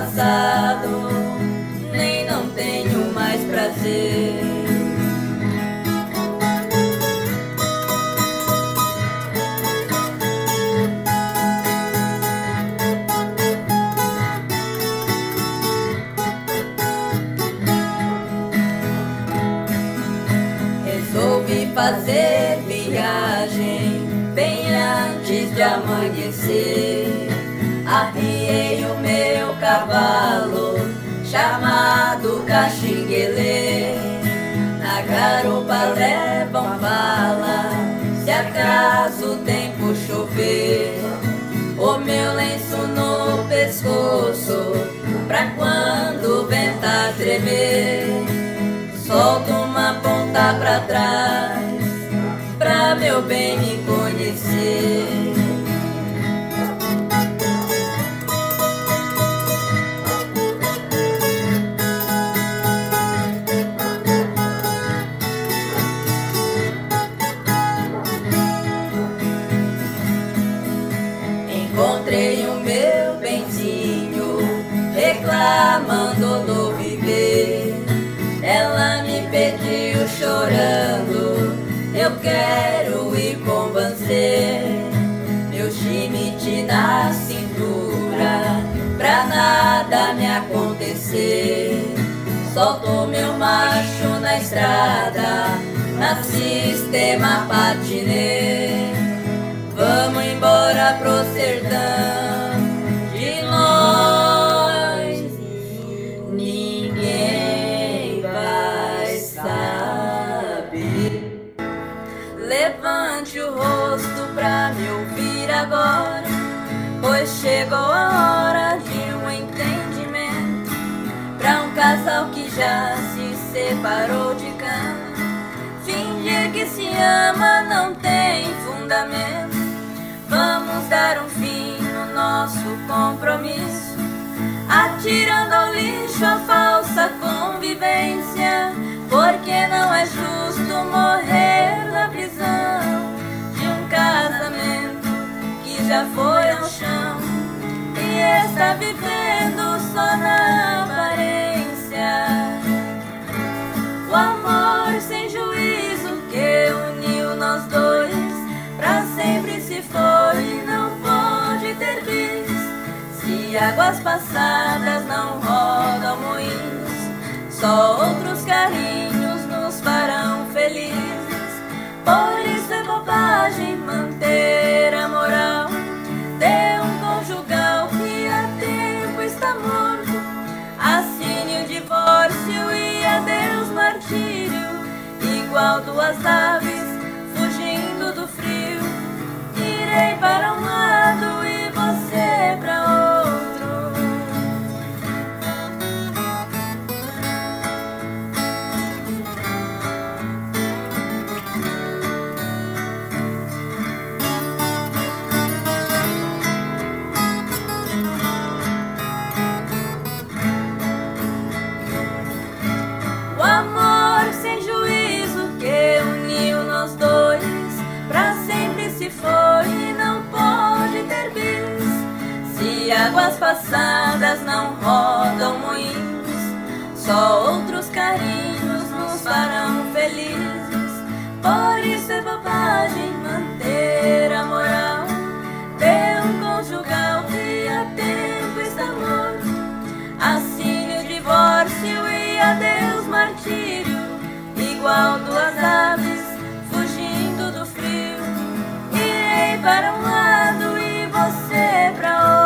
passado, chamado Caxinguelê. Na garupa levam bala se acaso o tempo chover. O meu lenço no pescoço pra quando o ventar tremer. Solto uma ponta pra trás pra meu bem me conhecer. Na cintura, pra nada me acontecer. Solto meu macho na estrada, na sistema patinê. Vamos embora pro sertão chegou a hora de um entendimento pra um casal que já se separou de cama. Fingir que se ama não tem fundamento. Vamos dar um fim no nosso compromisso, atirando ao lixo a falsa convivência. Porque não é justo morrer na prisão de um casamento que já foi ao chão está vivendo só na aparência. O amor sem juízo que uniu nós dois Pra sempre se foi não pode ter bis Se águas passadas não rodam moinhos Só outros carinhos nos farão felizes Por isso é bobagem manter a moral De um conjugal está morto. Assine o divórcio e adeus martírio. Igual duas aves fugindo do frio. Irei para um lado e você para outro Águas passadas não rodam moinhos Só outros carinhos nos farão felizes. Por isso é bobagem manter a moral. Ter um conjugal que há tempo está morto Assine o divórcio e adeus martírio. Igual duas aves fugindo do frio. Irei para um lado e você para outro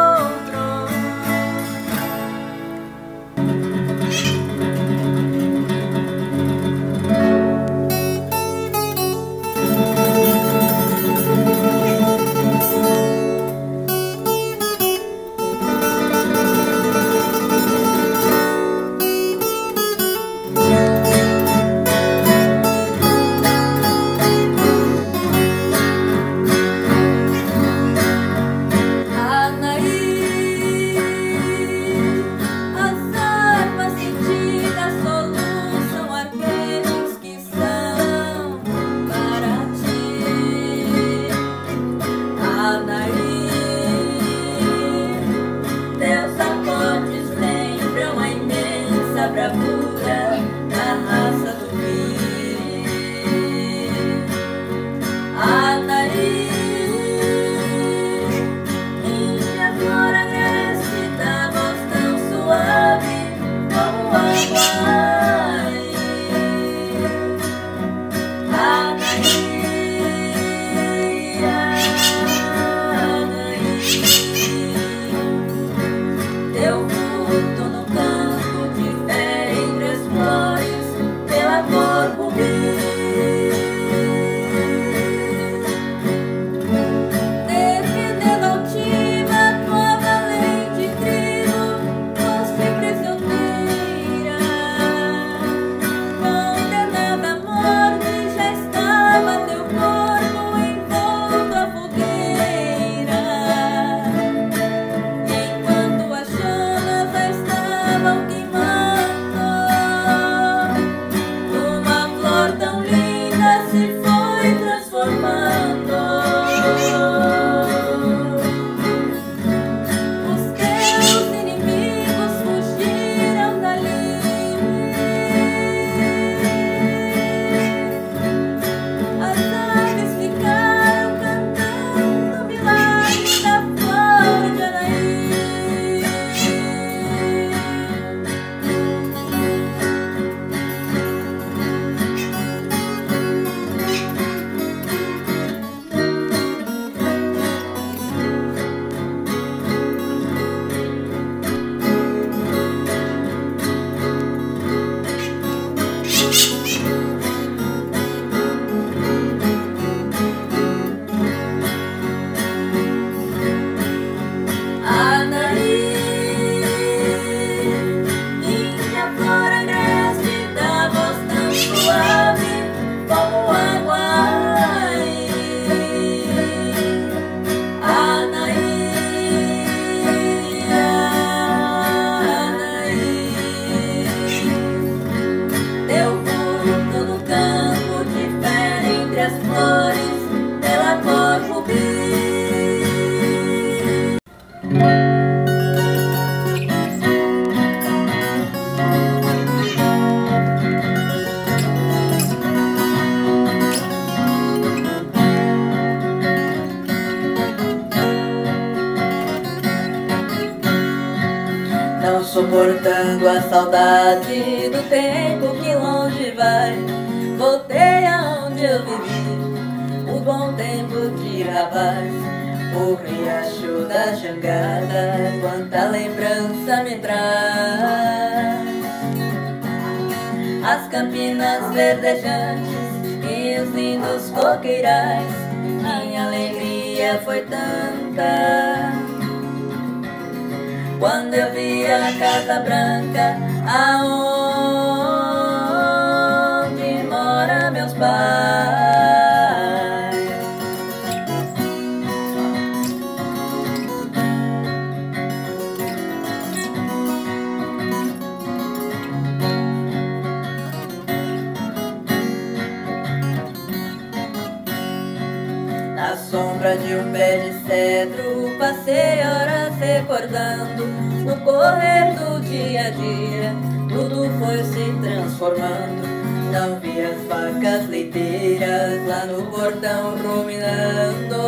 verdejantes E os lindos coqueirais. Minha alegria foi tanta. Quando eu vi a Casa Branca, aonde no correr do dia a dia. Tudo foi se transformando. Não vi as vacas leiteiras lá no portão ruminando.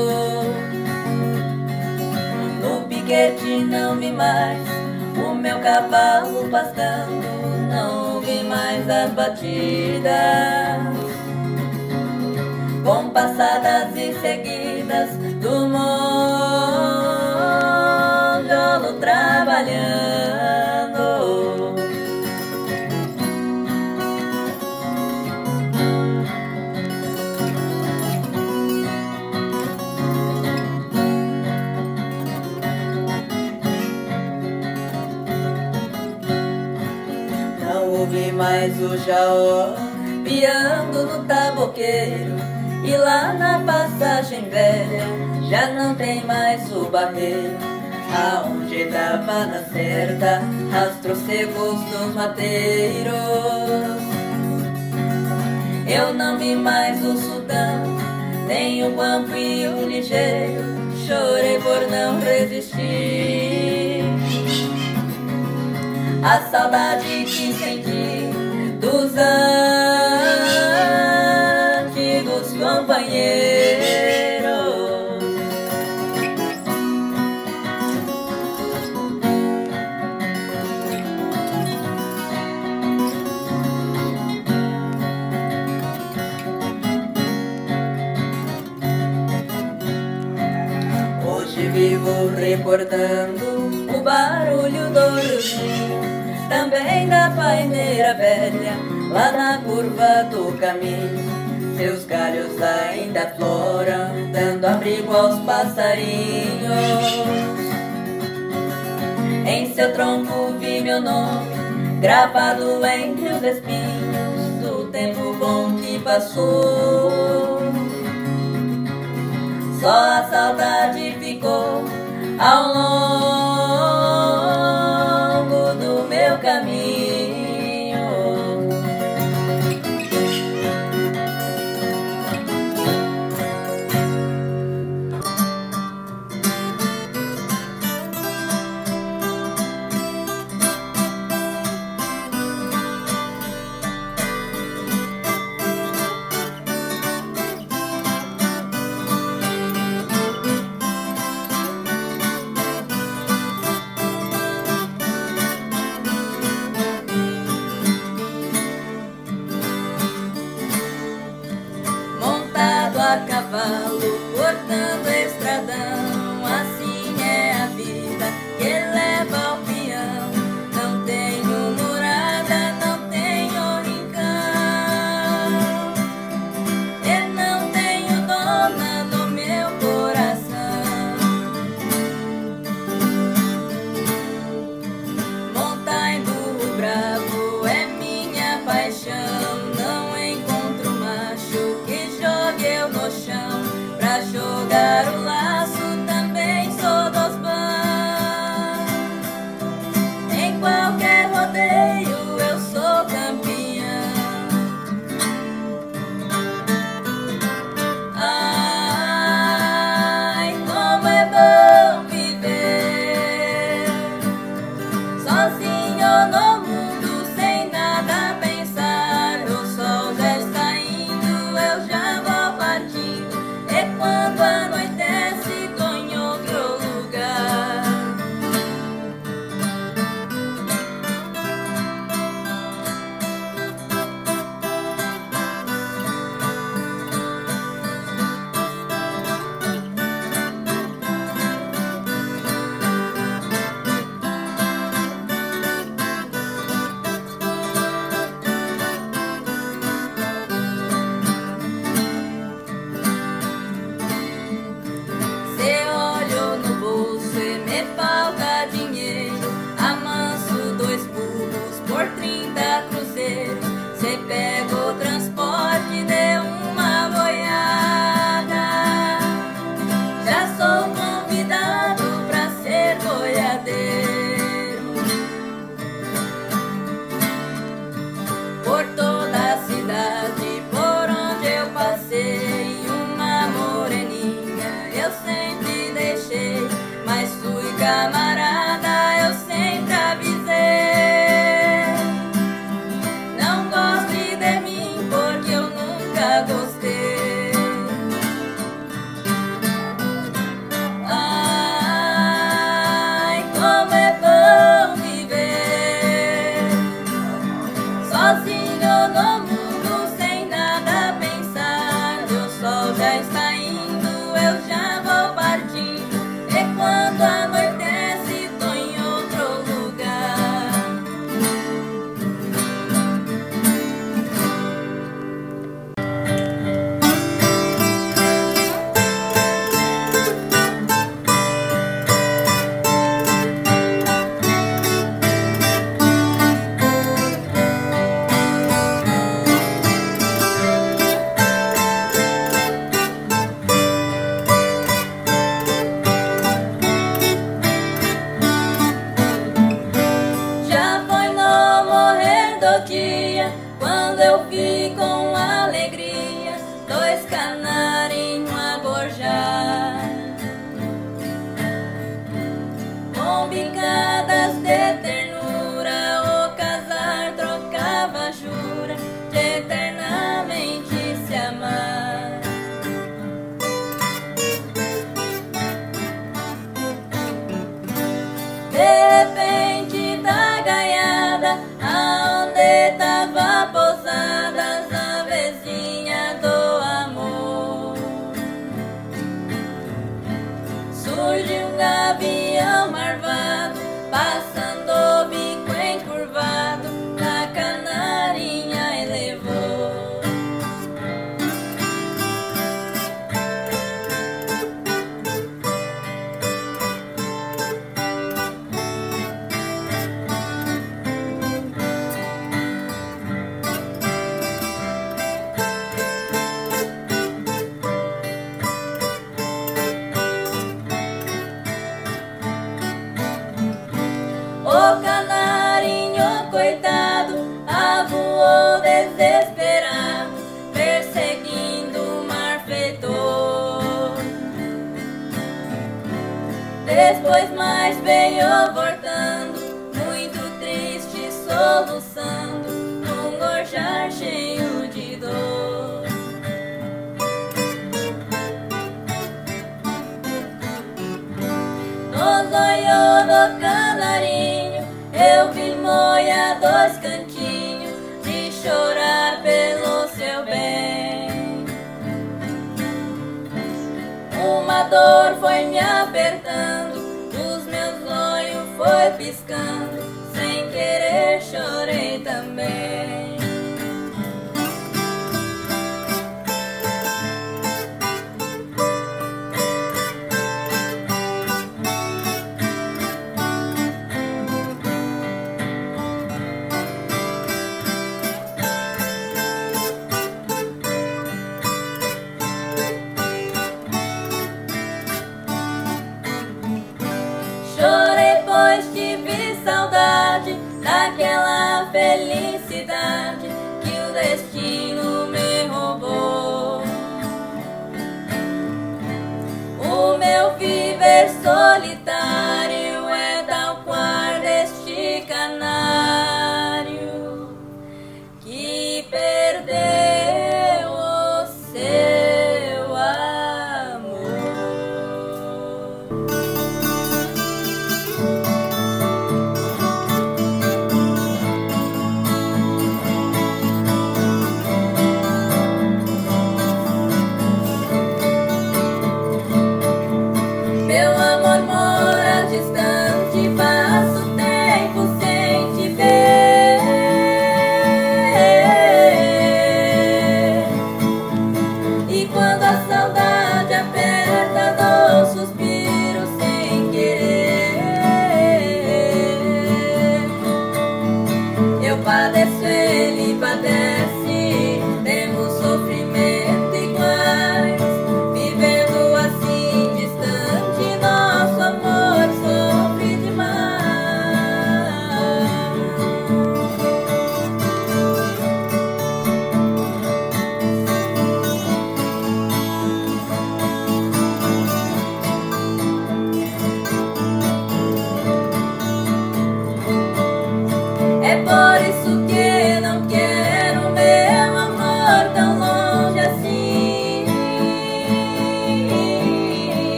No piquete não vi mais o meu cavalo pastando. Não vi mais as batidas rahmate aos passarinhos. Em seu tronco vi meu nome, gravado entre os espinhos do tempo bom que passou. Só a saudade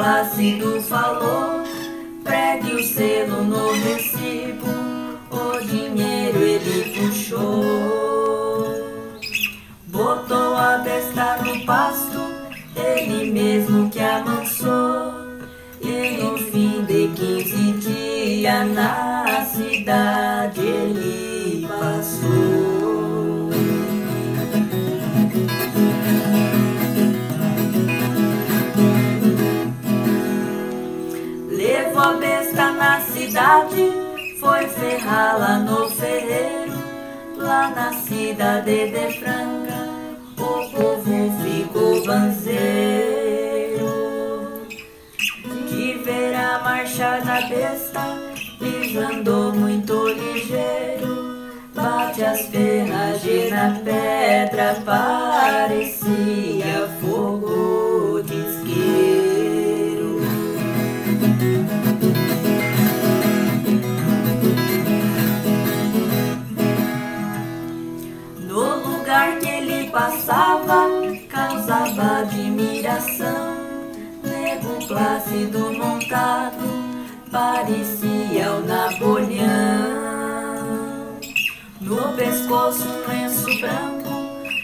Plácido falou, pregue o selo no recibo, o dinheiro ele puxou. Botou a besta no pasto, ele mesmo que amansou. E no fim de quinze dias na ferrá-la no ferreiro, lá na cidade de Franca, o povo ficou banzeiro. De ver a marcha da besta, pisando muito ligeiro, bate as ferragens na pedra, parecia passava, causava admiração. Nego plácido montado, parecia o Napoleão. No pescoço um lenço branco,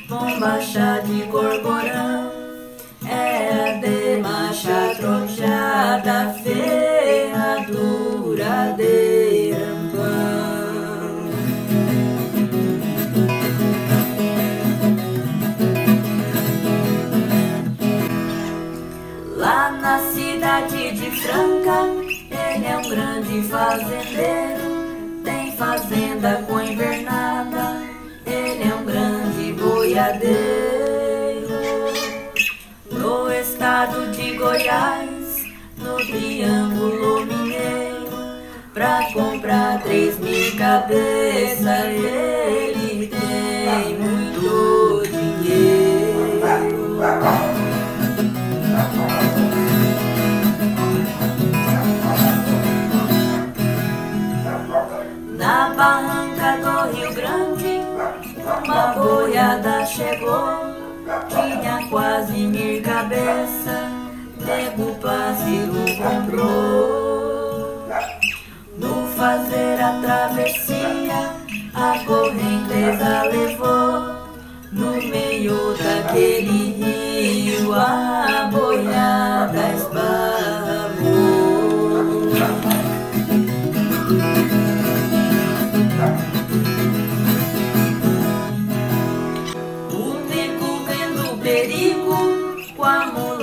bombacha de gorgorão. Era de marcha trojada, ferradura de de Franca, ele é um grande fazendeiro. Tem fazenda com invernada, ele é um grande boiadeiro. No estado de Goiás, no Triângulo Mineiro, pra comprar três mil cabeças, ele tem muito dinheiro. Barranca do Rio Grande, uma boiada chegou, tinha quase mil cabeças, nego Plácido comprou. No fazer a travessia, a correnteza levou, no meio daquele rio, a boiada esbarrou.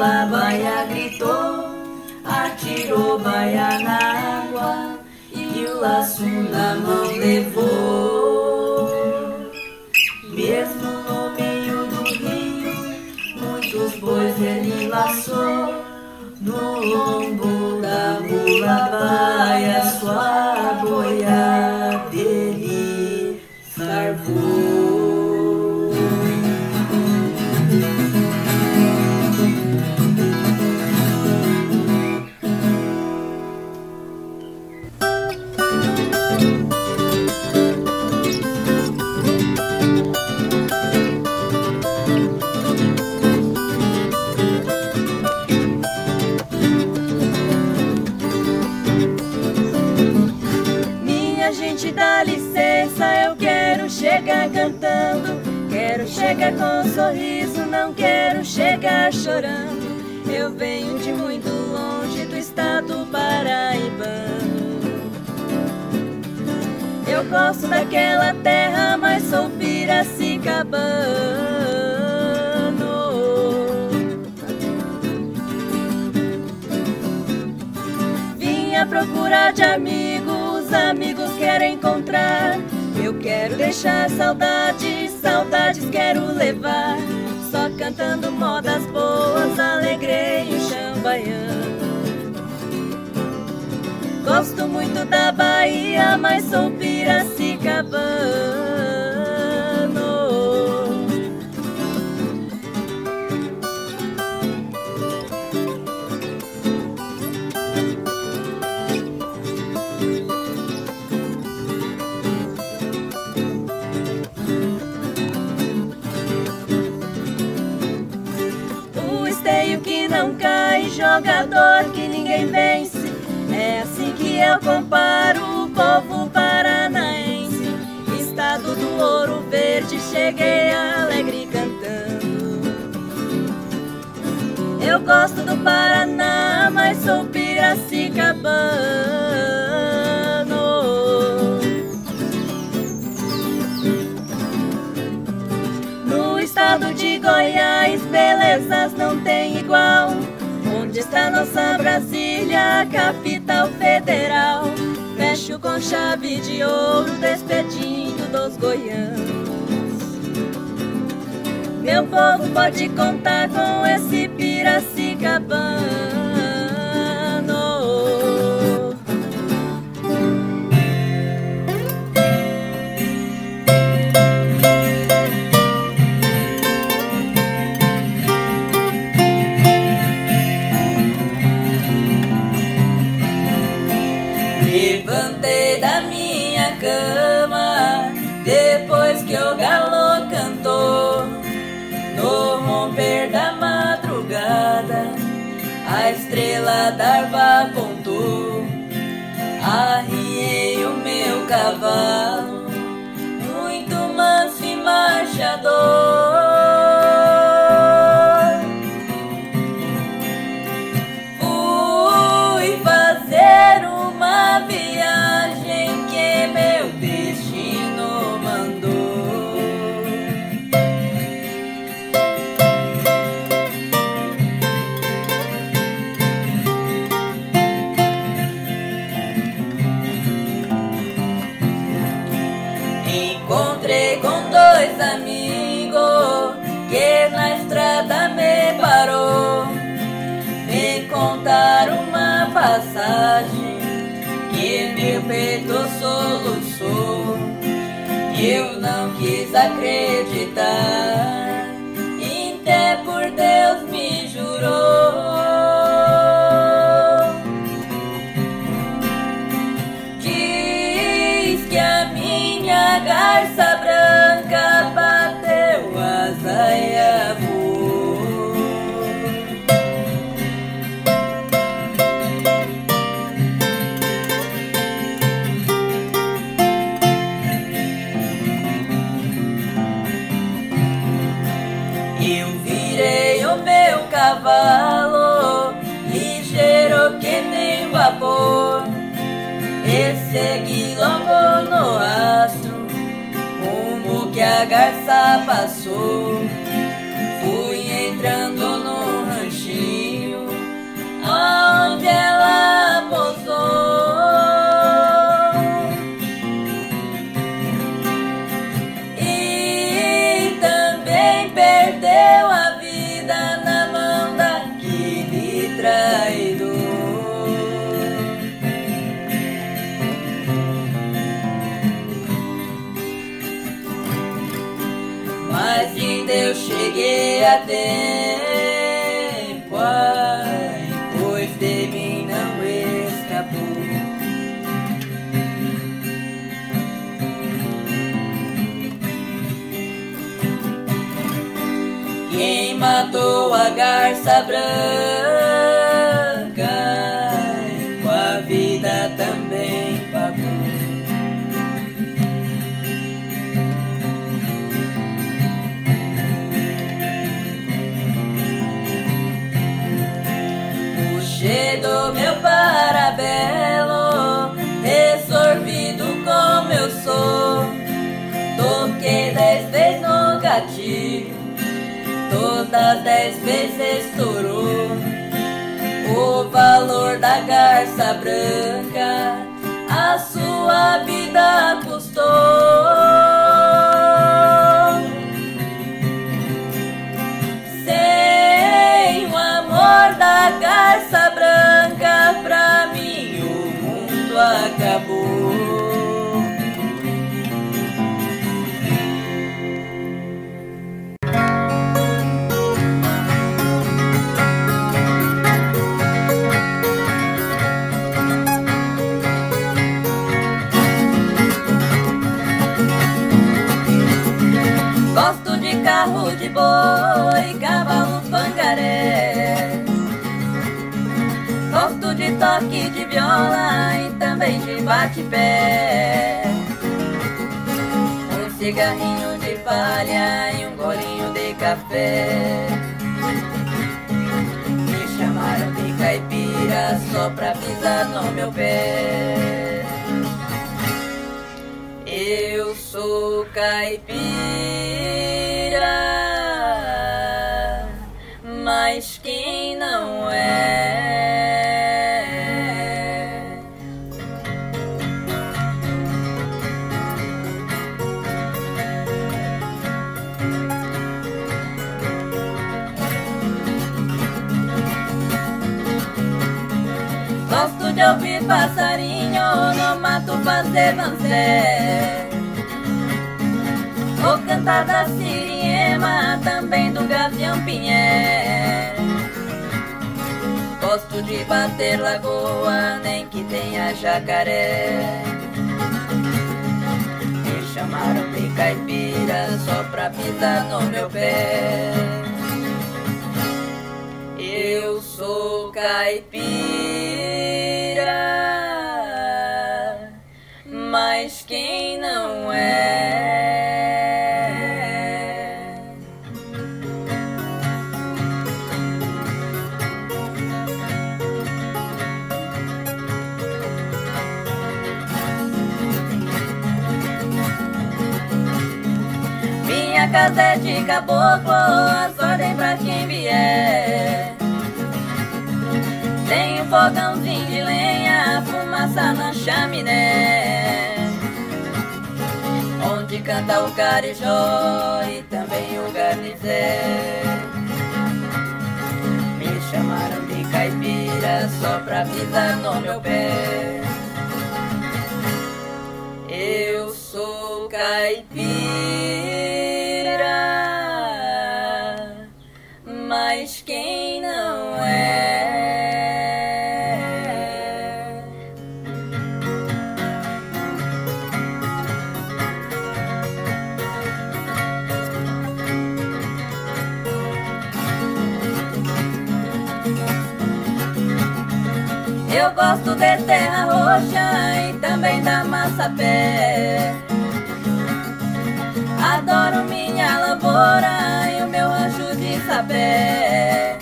A baia gritou, atirou baia na água e o laço na mão levou. Mesmo no meio do rio, muitos bois ele laçou. No lombo da mula baia, sua boia chegar cantando, quero chegar com um sorriso, não quero chegar chorando. Eu venho de muito longe do estado paraibano. Eu gosto daquela terra, mas sou piracicabano. Vim à procura de amigos, amigos querem encontrar. Eu quero deixar saudades, saudades quero levar. Só cantando modas boas, alegrei o chão baiano. Gosto muito da Bahia, mas sou piracicabana. Jogador que ninguém vence. É assim que eu comparo o povo paranaense. Estado do ouro verde, cheguei alegre cantando. Eu gosto do Paraná, mas sou piracicabano. No estado de Goiás, belezas não tem igual. Onde está nossa Brasília, capital federal? Fecho com chave de ouro, despedindo dos goianos. Meu povo pode contar com esse Piracicabana. Canta o carijó e também o garnizé Me chamaram de caipira só pra pisar no meu pé. Eu sou caipira, pé. Adoro minha lavoura e o meu anjo de sapé.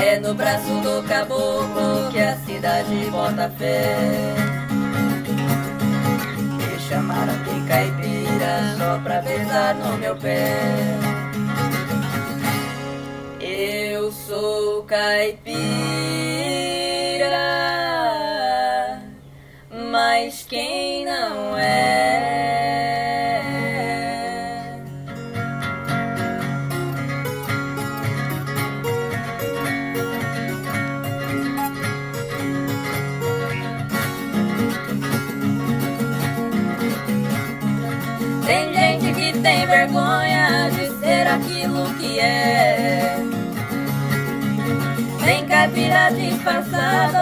É no braço do caboclo que a cidade bota fé. Me chamaram de caipira só pra besar no meu pé. Eu sou caipira. Quem não é? Tem gente que tem vergonha de ser aquilo que é. Tem caipira disfarçado,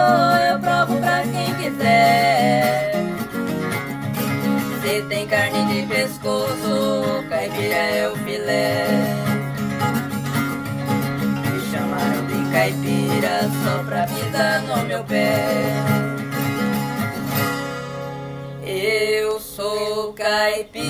eu provo pra quem quiser. Se tem carne de pescoço, caipira é o filé. Me chamaram de caipira só pra pisar no meu pé. Eu sou caipira,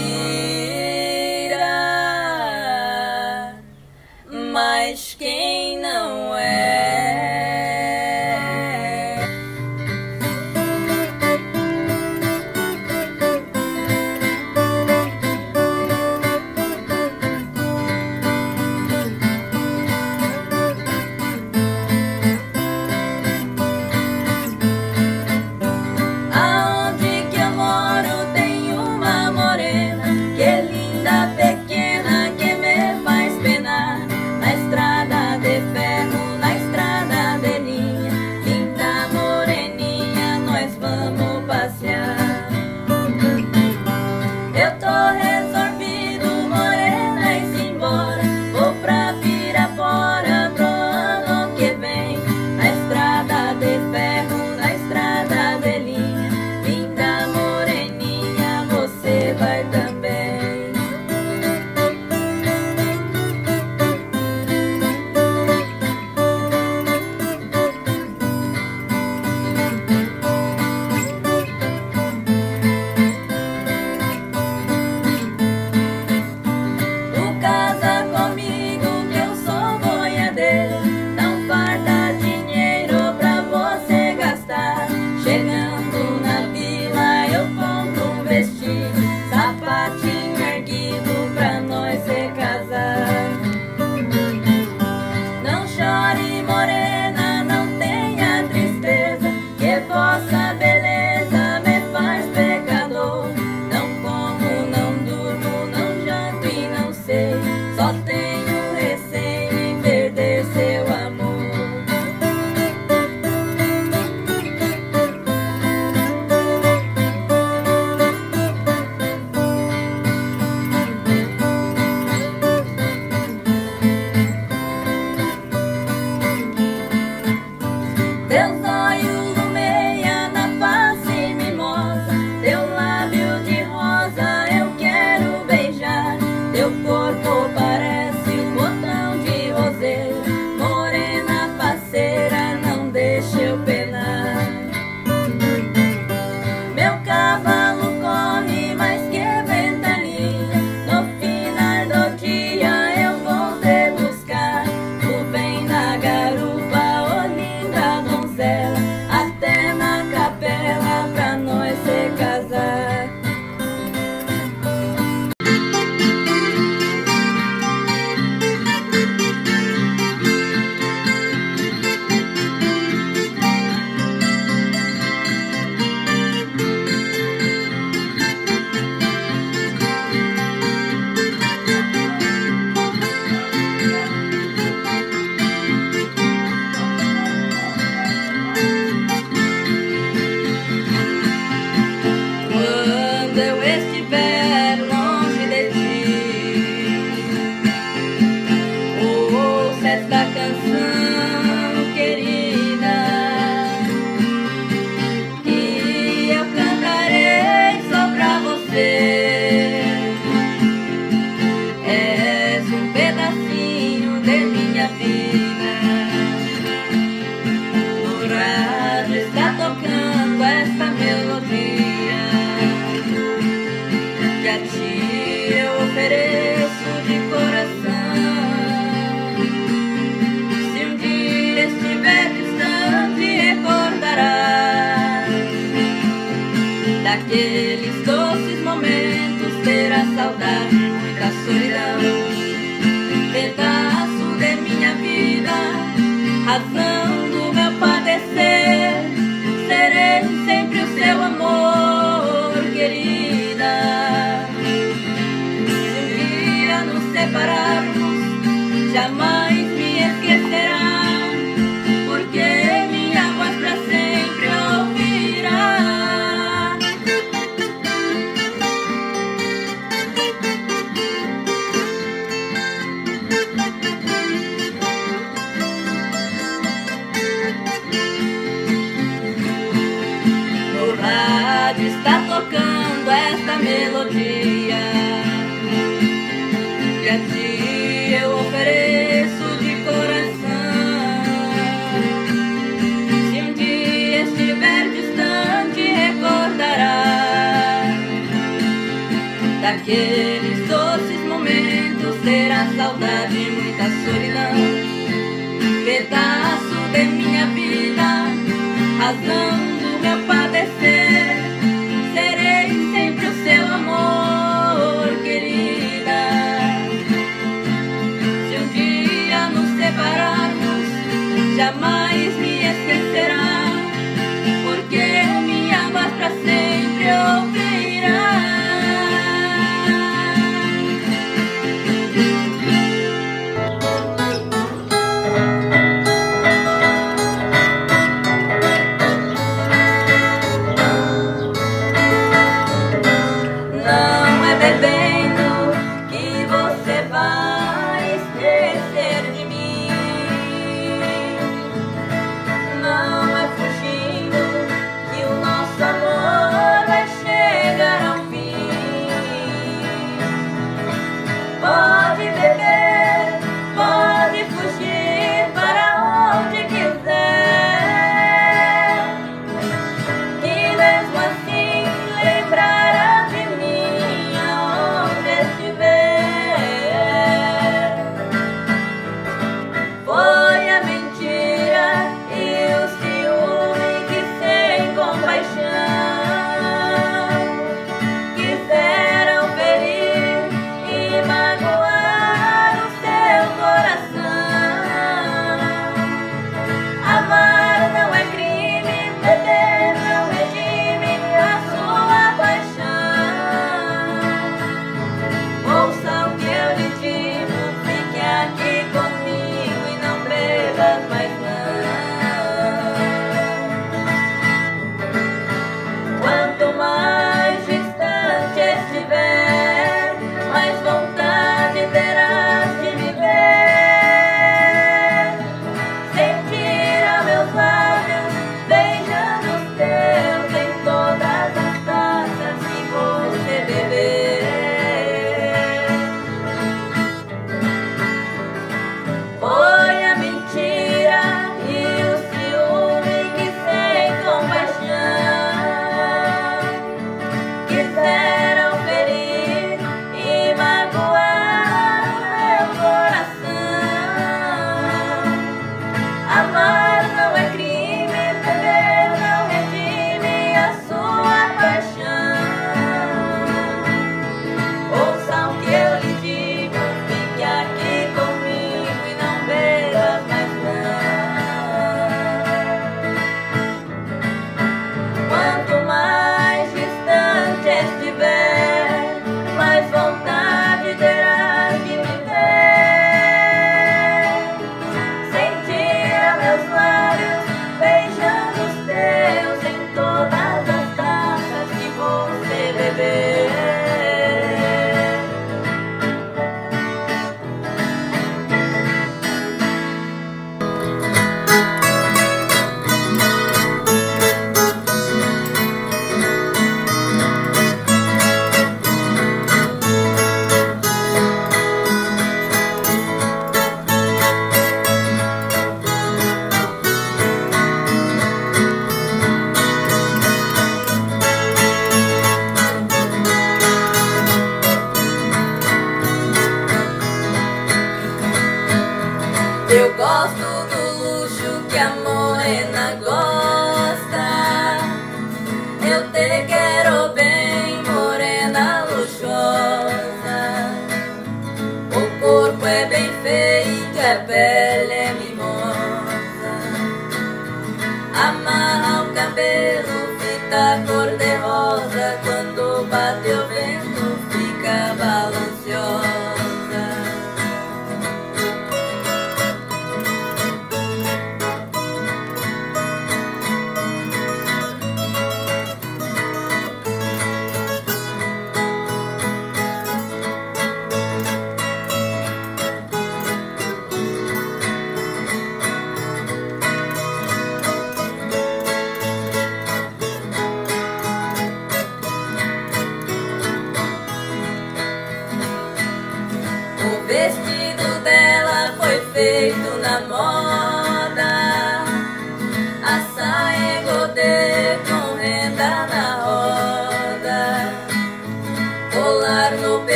одна.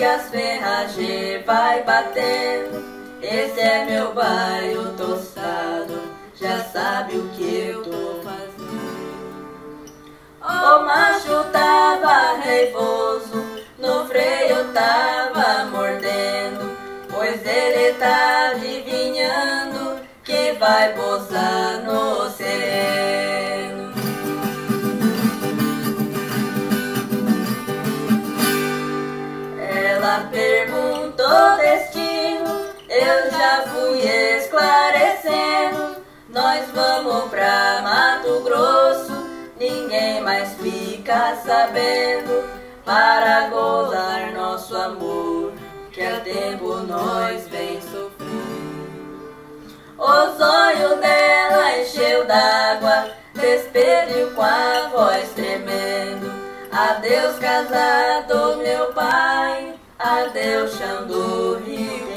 Que as ferragens vai batendo. Esse é meu bairro tostado, já sabe o que eu tô fazendo. O macho tava reivoso, no freio tava mordendo, pois ele tá adivinhando que vai posar no eu já fui esclarecendo. Nós vamos pra Mato Grosso, ninguém mais fica sabendo. Para gozar nosso amor, que há tempo nós vem sofrendo. Os olhos dela encheu d'água, despediu com a voz tremendo. Adeus casado, meu pai, adeus chão do rio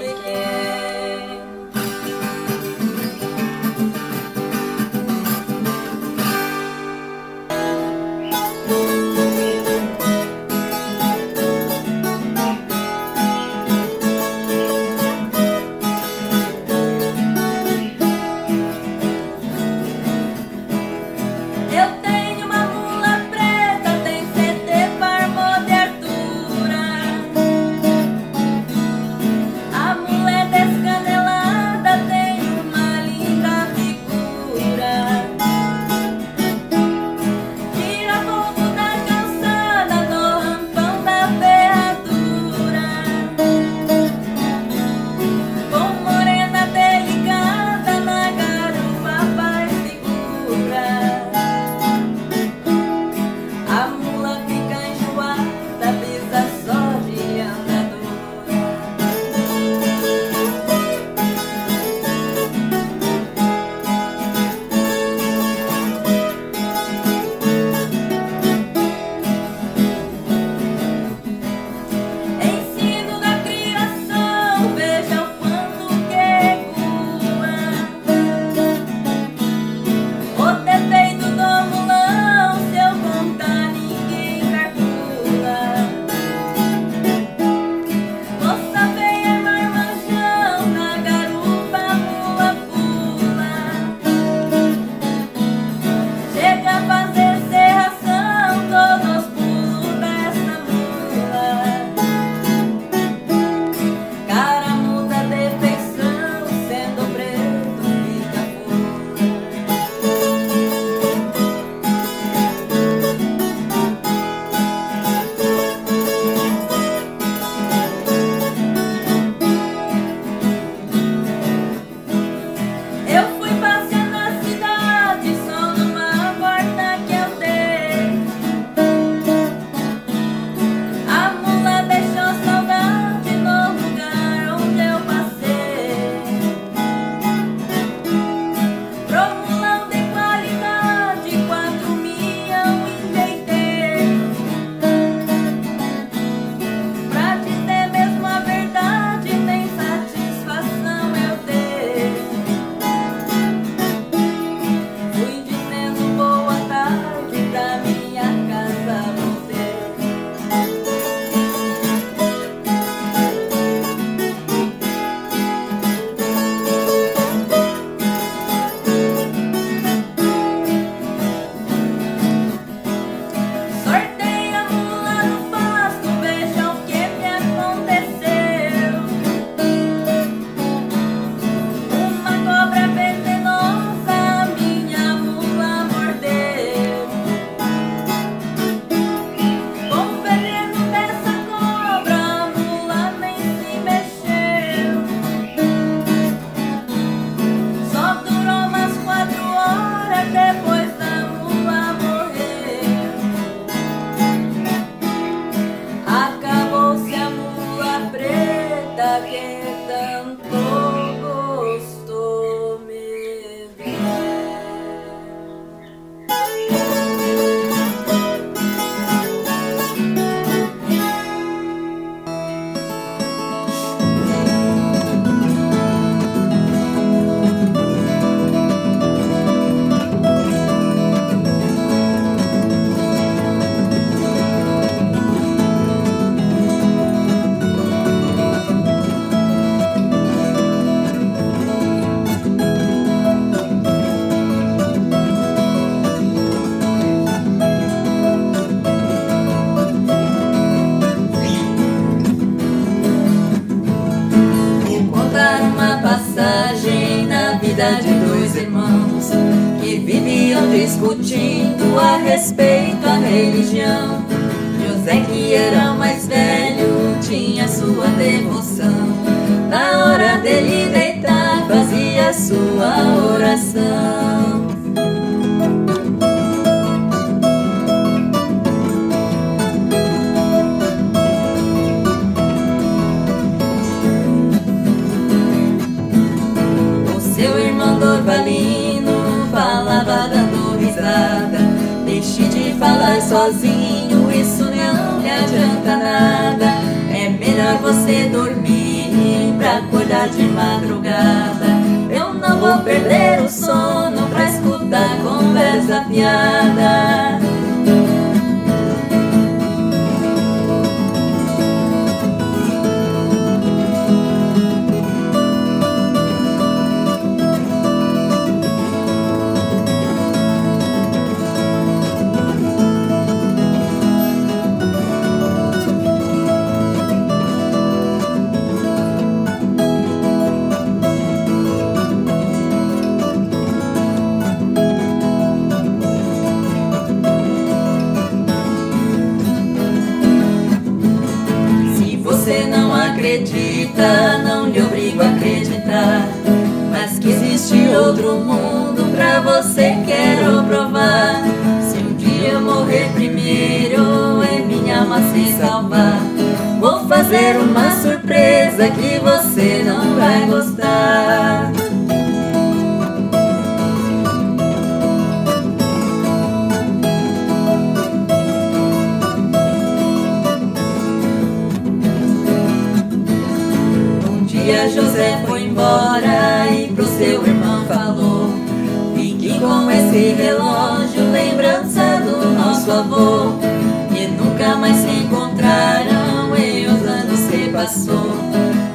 passou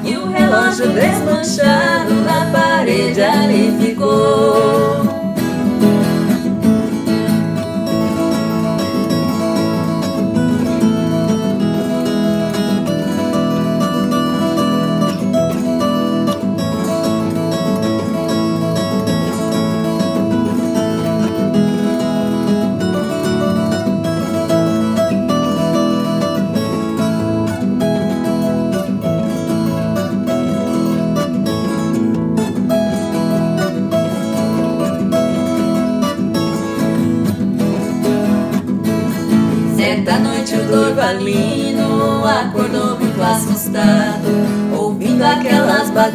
E o relógio desmanchado na parede ali ficou.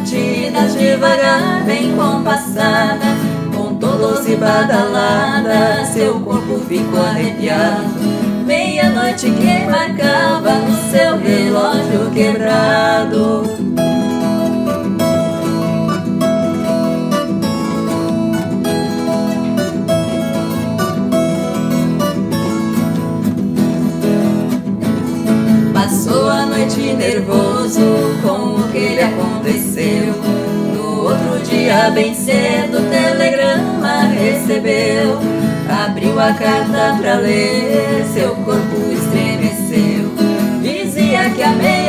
partidas devagar, bem compassada, com tolos e badalada, seu corpo ficou arrepiado. Meia-noite que marcava no seu relógio quebrado. Passou a noite nervoso com o que lhe aconteceu. No outro dia, bem cedo, telegrama recebeu. Abriu a carta pra ler, seu corpo estremeceu. Dizia que amei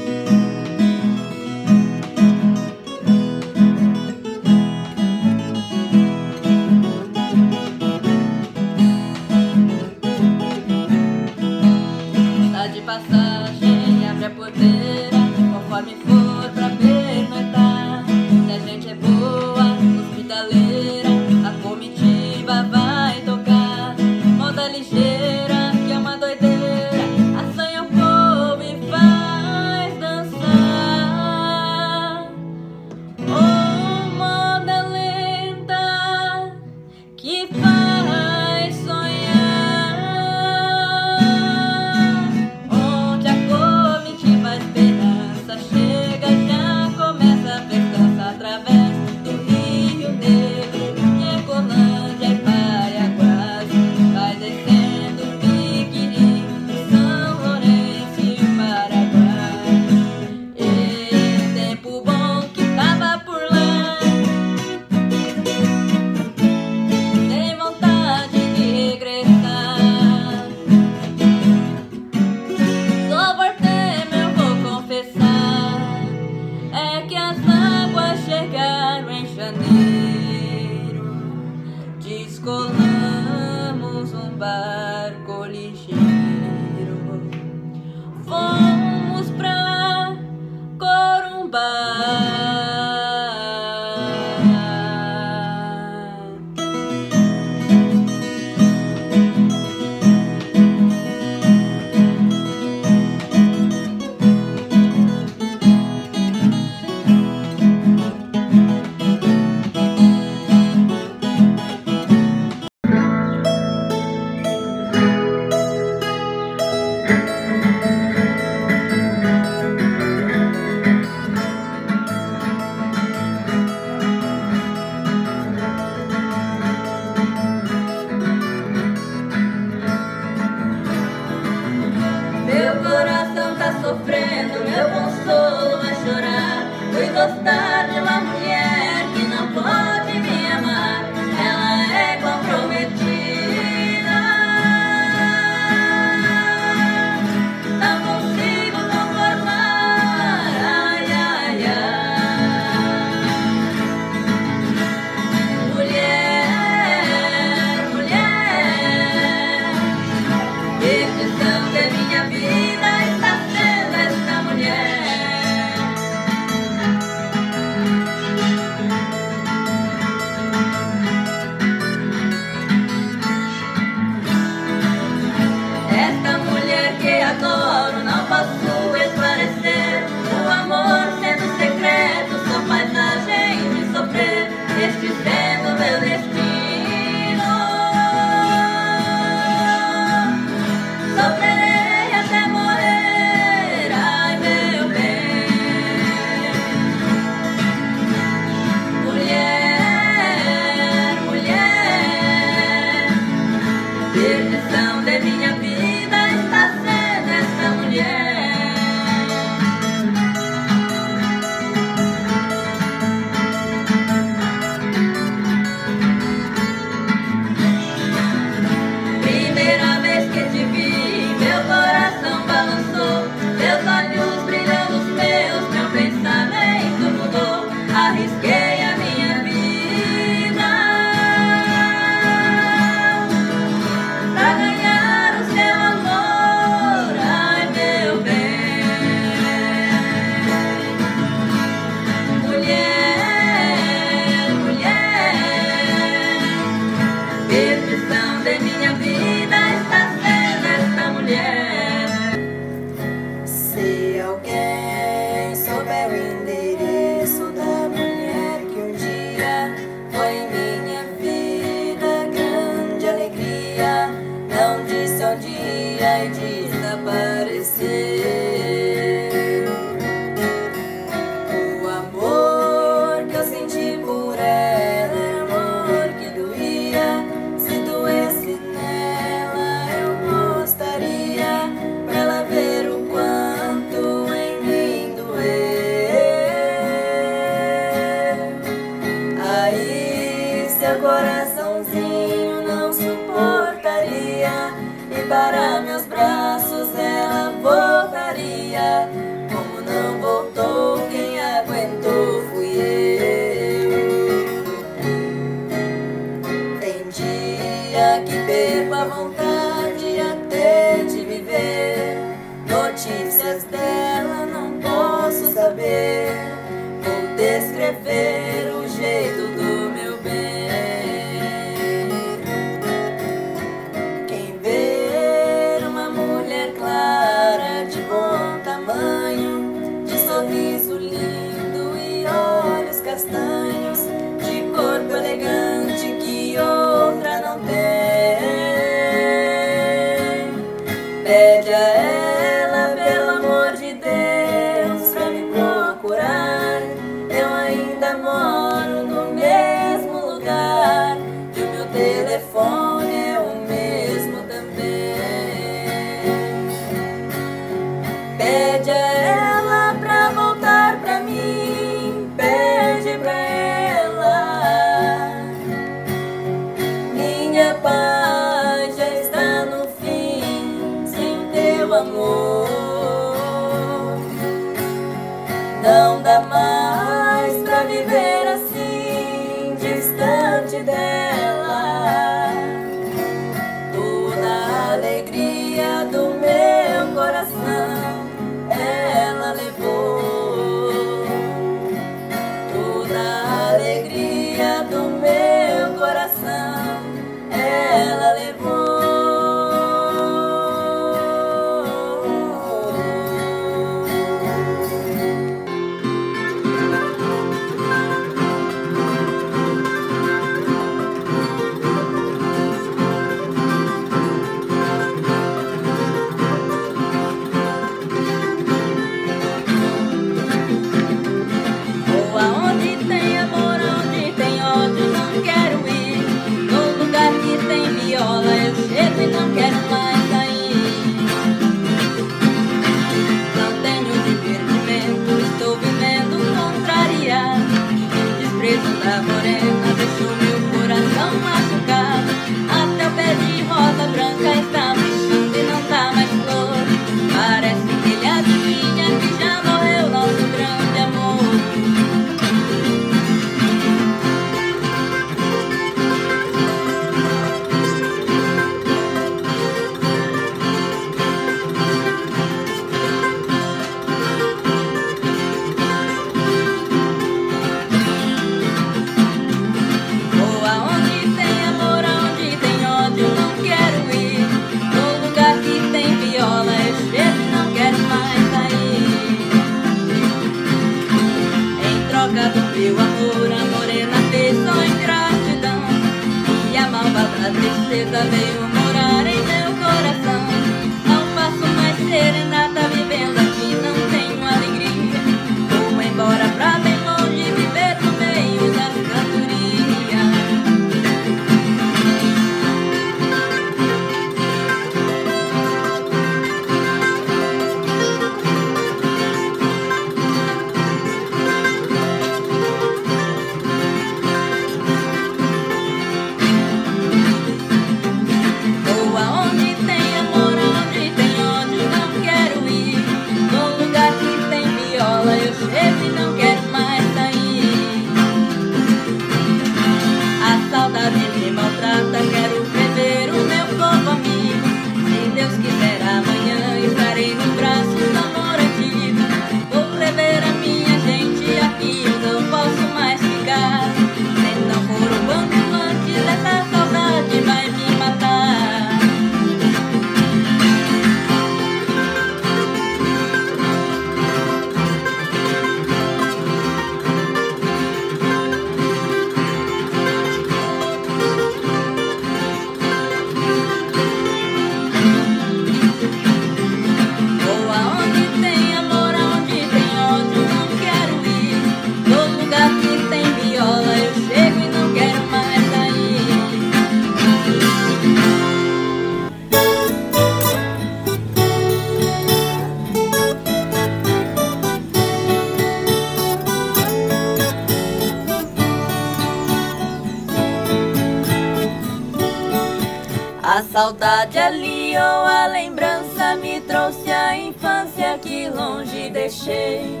deixei.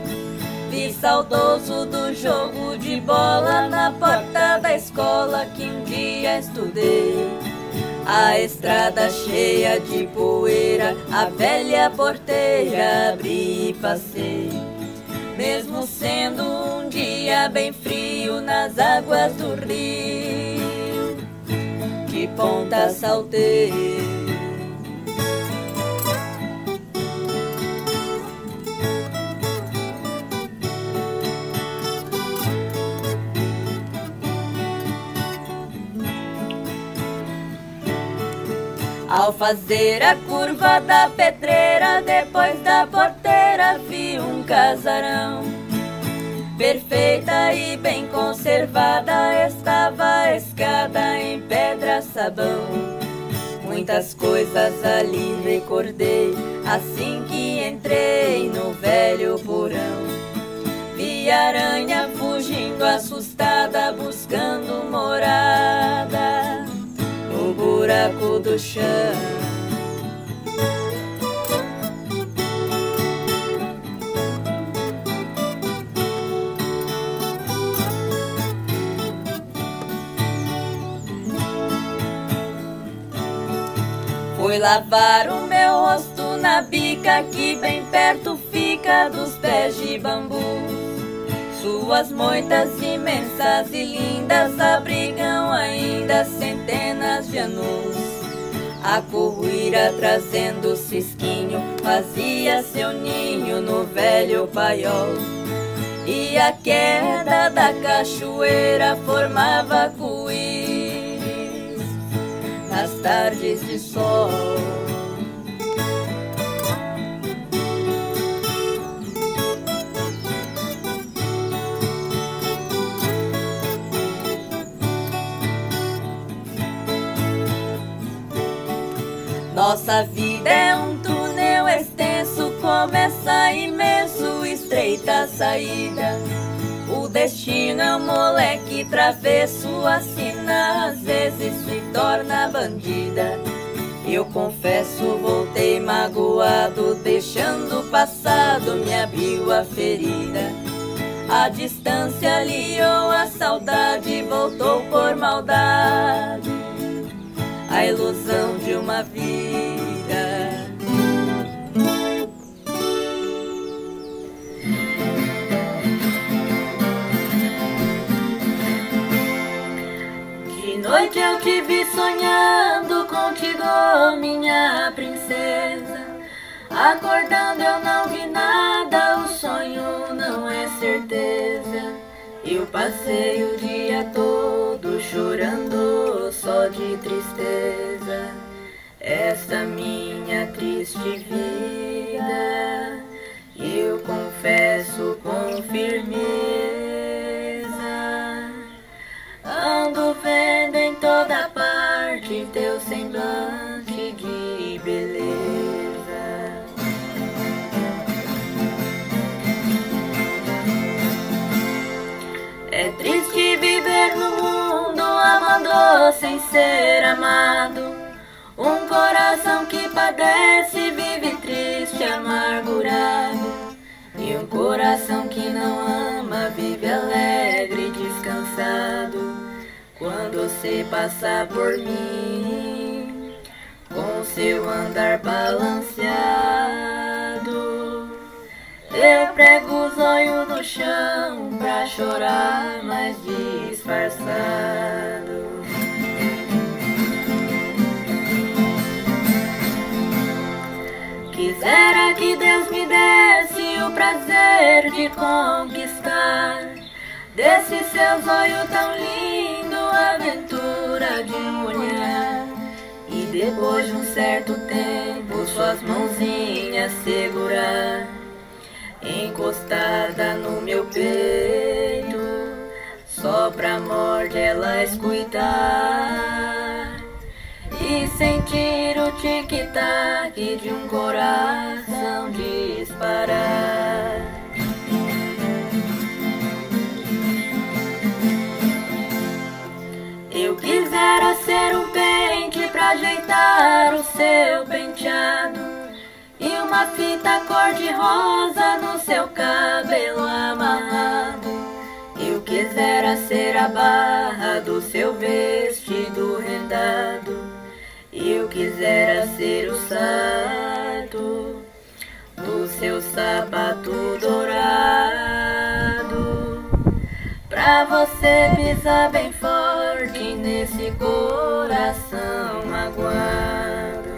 Vi saudoso do jogo de bola na porta da escola que um dia estudei. A estrada cheia de poeira, a velha porteira abri e passei. Mesmo sendo um dia bem frio nas águas do rio de ponta saltei. Ao fazer a curva da pedreira, depois da porteira, vi um casarão. Perfeita e bem conservada estava a escada em pedra sabão. Muitas coisas ali recordei assim que entrei no velho porão. Vi aranha fugindo assustada, buscando morada no buraco do chão. Fui lavar o meu rosto na bica que bem perto fica dos pés de bambu. Suas moitas imensas e lindas abrigam ainda centenas de anos. A corruíra trazendo cisquinho fazia seu ninho no velho paiol. E a queda da cachoeira formava cuí nas tardes de sol. Nossa vida é um túnel extenso, começa imenso, estreita saída. O destino é um moleque travesso, assina, às vezes se torna bandida. Eu confesso, voltei magoado, deixando o passado me abriu a ferida. A distância aliou a saudade, voltou por maldade. A ilusão de uma vida. noite eu te vi sonhando contigo, minha princesa. Acordando eu não vi nada, o sonho não é certeza. Eu passei o dia todo chorando só de tristeza. essa minha triste vida, eu confesso com firmeza. Ando vendo em toda parte teu semblante sem ser amado. Um coração que padece vive triste, amargurado. E um coração que não ama vive alegre, descansado. Quando você passar por mim, com seu andar balanceado, eu prego os olhos no chão pra chorar mais disfarçado. Quisera que Deus me desse o prazer de conquistar. Desse seus olhos tão lindo, aventura de olhar E depois de um certo tempo, suas mãozinhas segurar. Encostada no meu peito, só pra morte elas cuidar e sentir o tic-tac de um coração disparar. Eu quisera ser um pente pra ajeitar o seu penteado e uma fita cor-de-rosa no seu cabelo amarrado. Eu quisera ser a barra do seu vestido rendado. Eu quisera ser o salto do seu sapato dourado. Pra você pisar bem forte nesse coração magoado.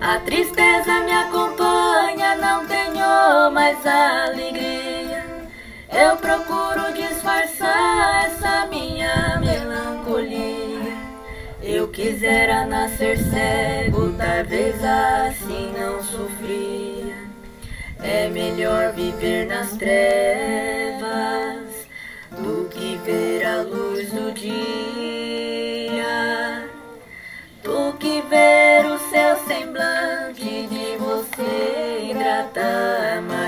A tristeza me acompanha, não tenho mais alegria. Eu procuro essa minha melancolia. Eu quisera nascer cego, talvez assim não sofria. É melhor viver nas trevas Do que ver a luz do dia. Do que ver o seu semblante de você, ingrata Maria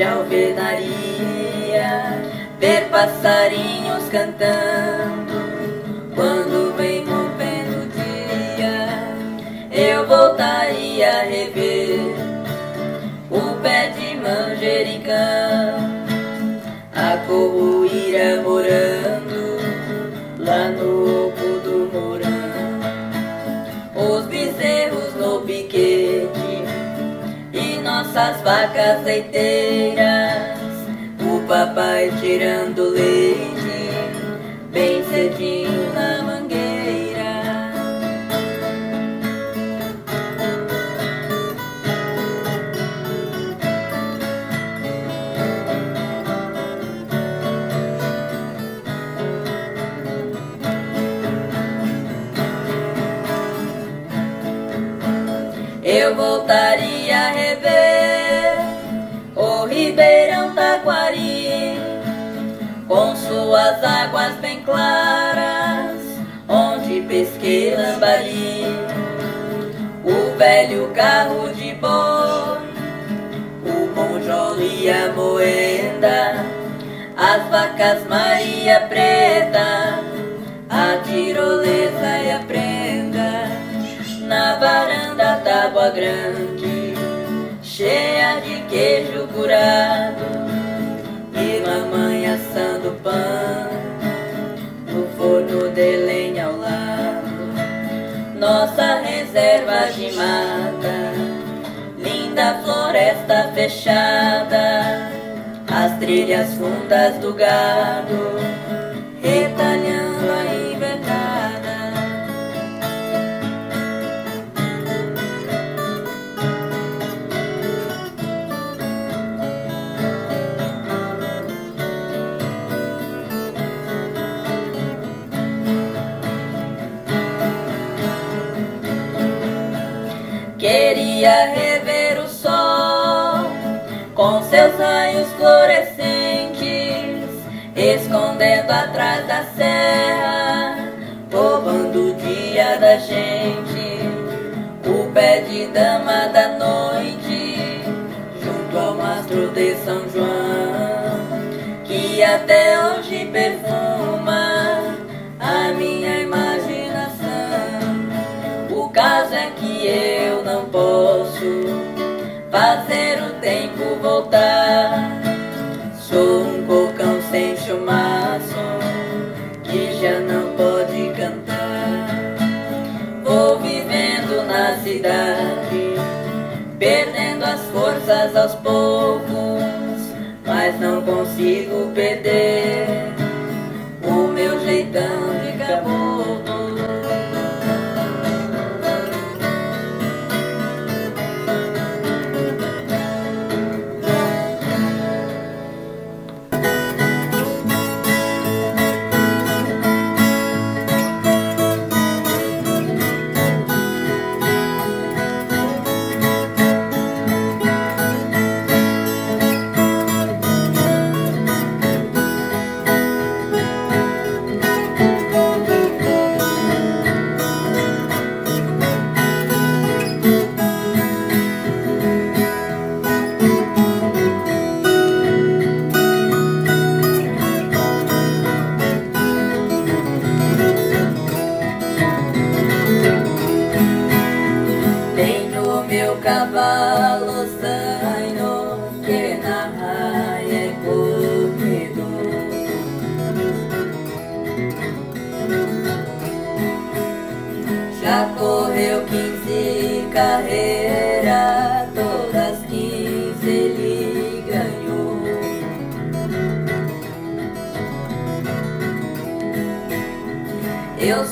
de alvenaria, ver passarinhos cantando. Quando vem rompendo o dia eu voltaria a rever o pé de manjericão, a corroíra morando nossas vacas leiteiras, o papai tirando leite bem cedinho claras, onde pesquei lambari, o velho carro de boi, o monjolo e a moenda, as vacas Maria Preta, a tirolesa e a prenda na varanda tábua grande, cheia de queijo curado e mamãe assando pão lenha ao lado. Nossa reserva de mata, linda floresta fechada, as trilhas fundas do gado, retalhando a raios fluorescentes, escondendo atrás da serra, roubando o dia da gente. O pé de dama da noite, junto ao mastro de São João, que até hoje perfuma a minha imaginação. O caso é que eu não posso fazer o tempo voltar. Sem chumaço que já não pode cantar. Vou vivendo na cidade, perdendo as forças aos poucos, mas não consigo perder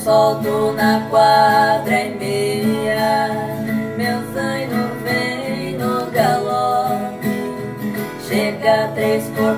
solto na quadra e meia. Meu zaino vem no galope, chega três por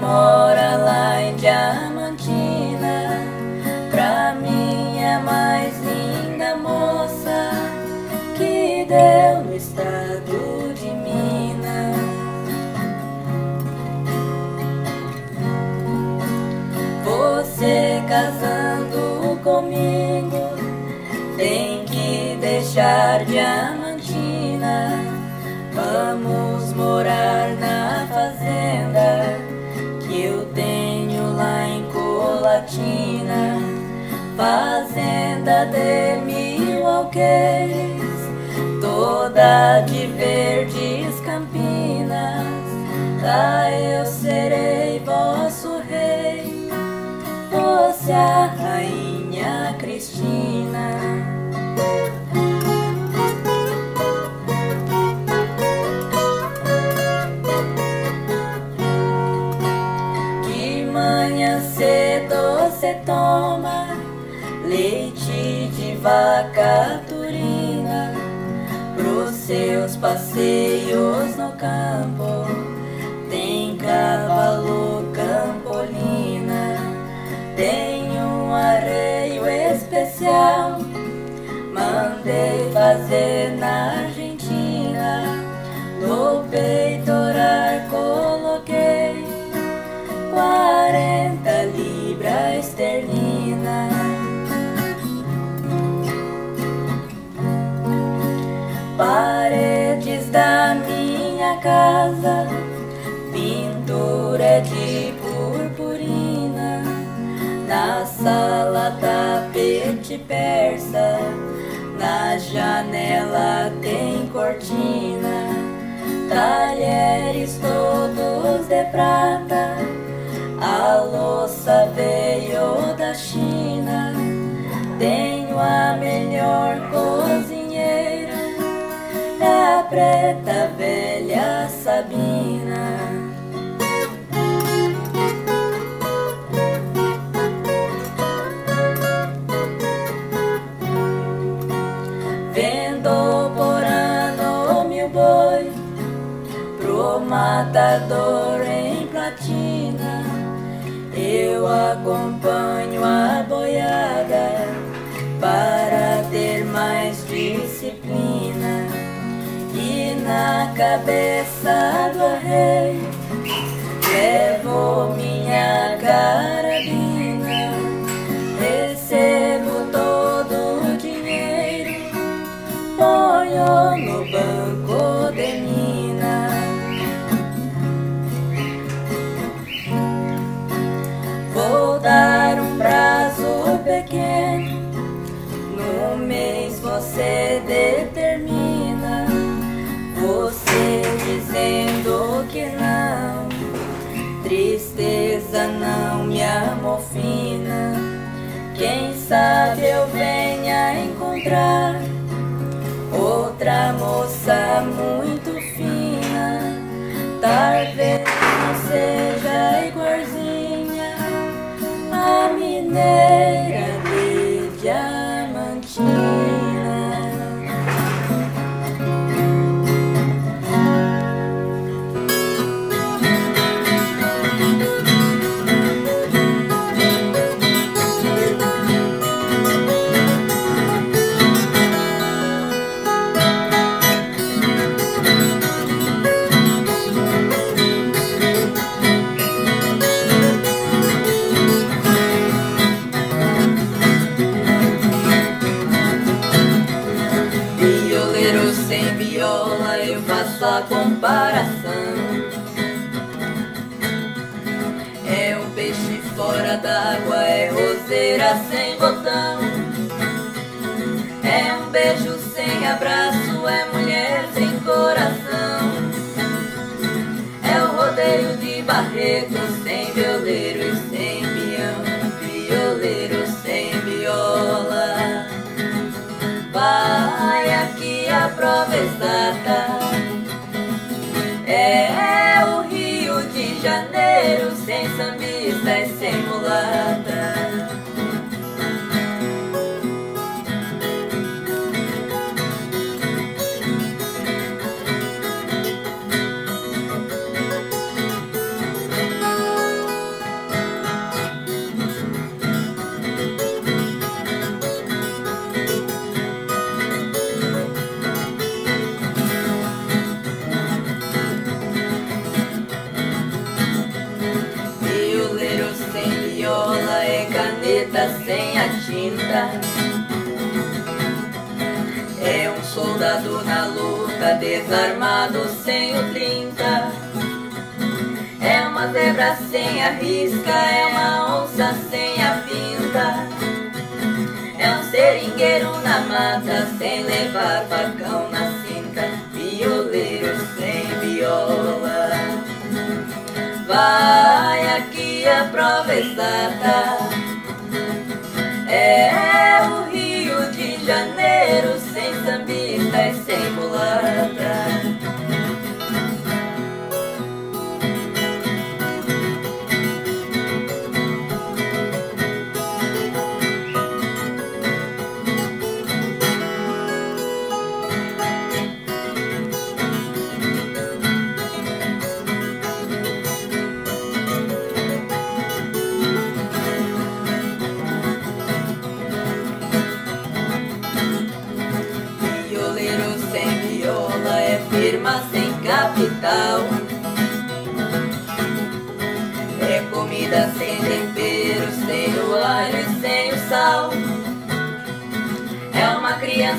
mora lá em Diamantina. Pra mim é mais linda moça que deu no estado de Minas. Você casando comigo tem que deixar de amar. fazenda de mil alqueires, toda de verdes campinas. Lá eu serei vosso rei, a vaca turina pros seus passeios no campo. Tem cavalo campolina, tem um areio especial. Mandei fazer na casa, pintura de purpurina, na sala tapete persa, na janela tem cortina, talheres todos de prata, a louça veio da China, tenho a melhor cozinheira a preta velha Sabina. Vendo por ano mil boi pro matador em platina, eu acompanho a boiada para na cabeça do rei. Levo minha carabina, recebo todo o dinheiro, ponho no banco de mina. Vou dar um prazo pequeno, no mês você determina você dizendo que não. Tristeza não me amofina. Quem sabe eu venha encontrar outra moça muito fina. Talvez não seja igualzinha a mineira de diamantina. Comparação. É um peixe fora d'água, é roseira sem botão. É um beijo sem abraço, é mulher sem coração. É o rodeio de barreto, sem violeiro e sem peão. Violeiro sem viola. Vai aqui a prova exata. É o Rio de Janeiro, sem sambista e sem mulata. 30 desarmado sem o 30 É uma zebra sem a risca, é uma onça sem a pinta. É um seringueiro na mata sem levar facão na cinta. Violeiro sem viola. Vai aqui a prova exata. É o Rio de Janeiro sem sambia sem mulata. firma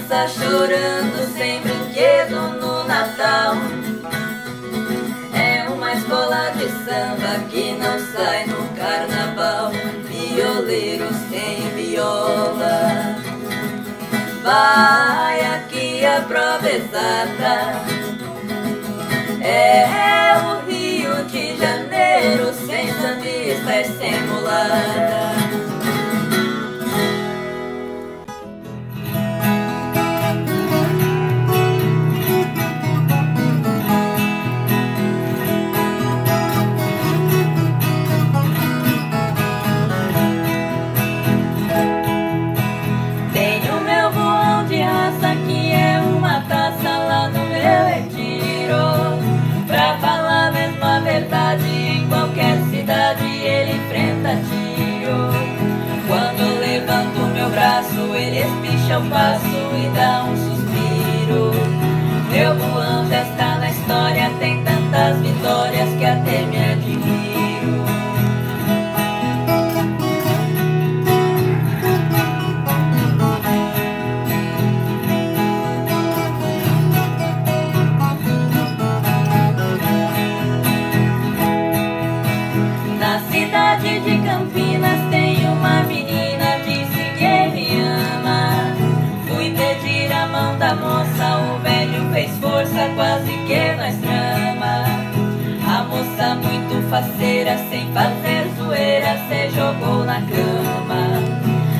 criança chorando sem brinquedo no Natal. de samba que não sai no carnaval. Violeiros sem viola. Vai aqui a prova exata. É o Rio de Janeiro sem sambista e sem mulata. Deixa faceira, sem fazer zoeira, se jogou na cama.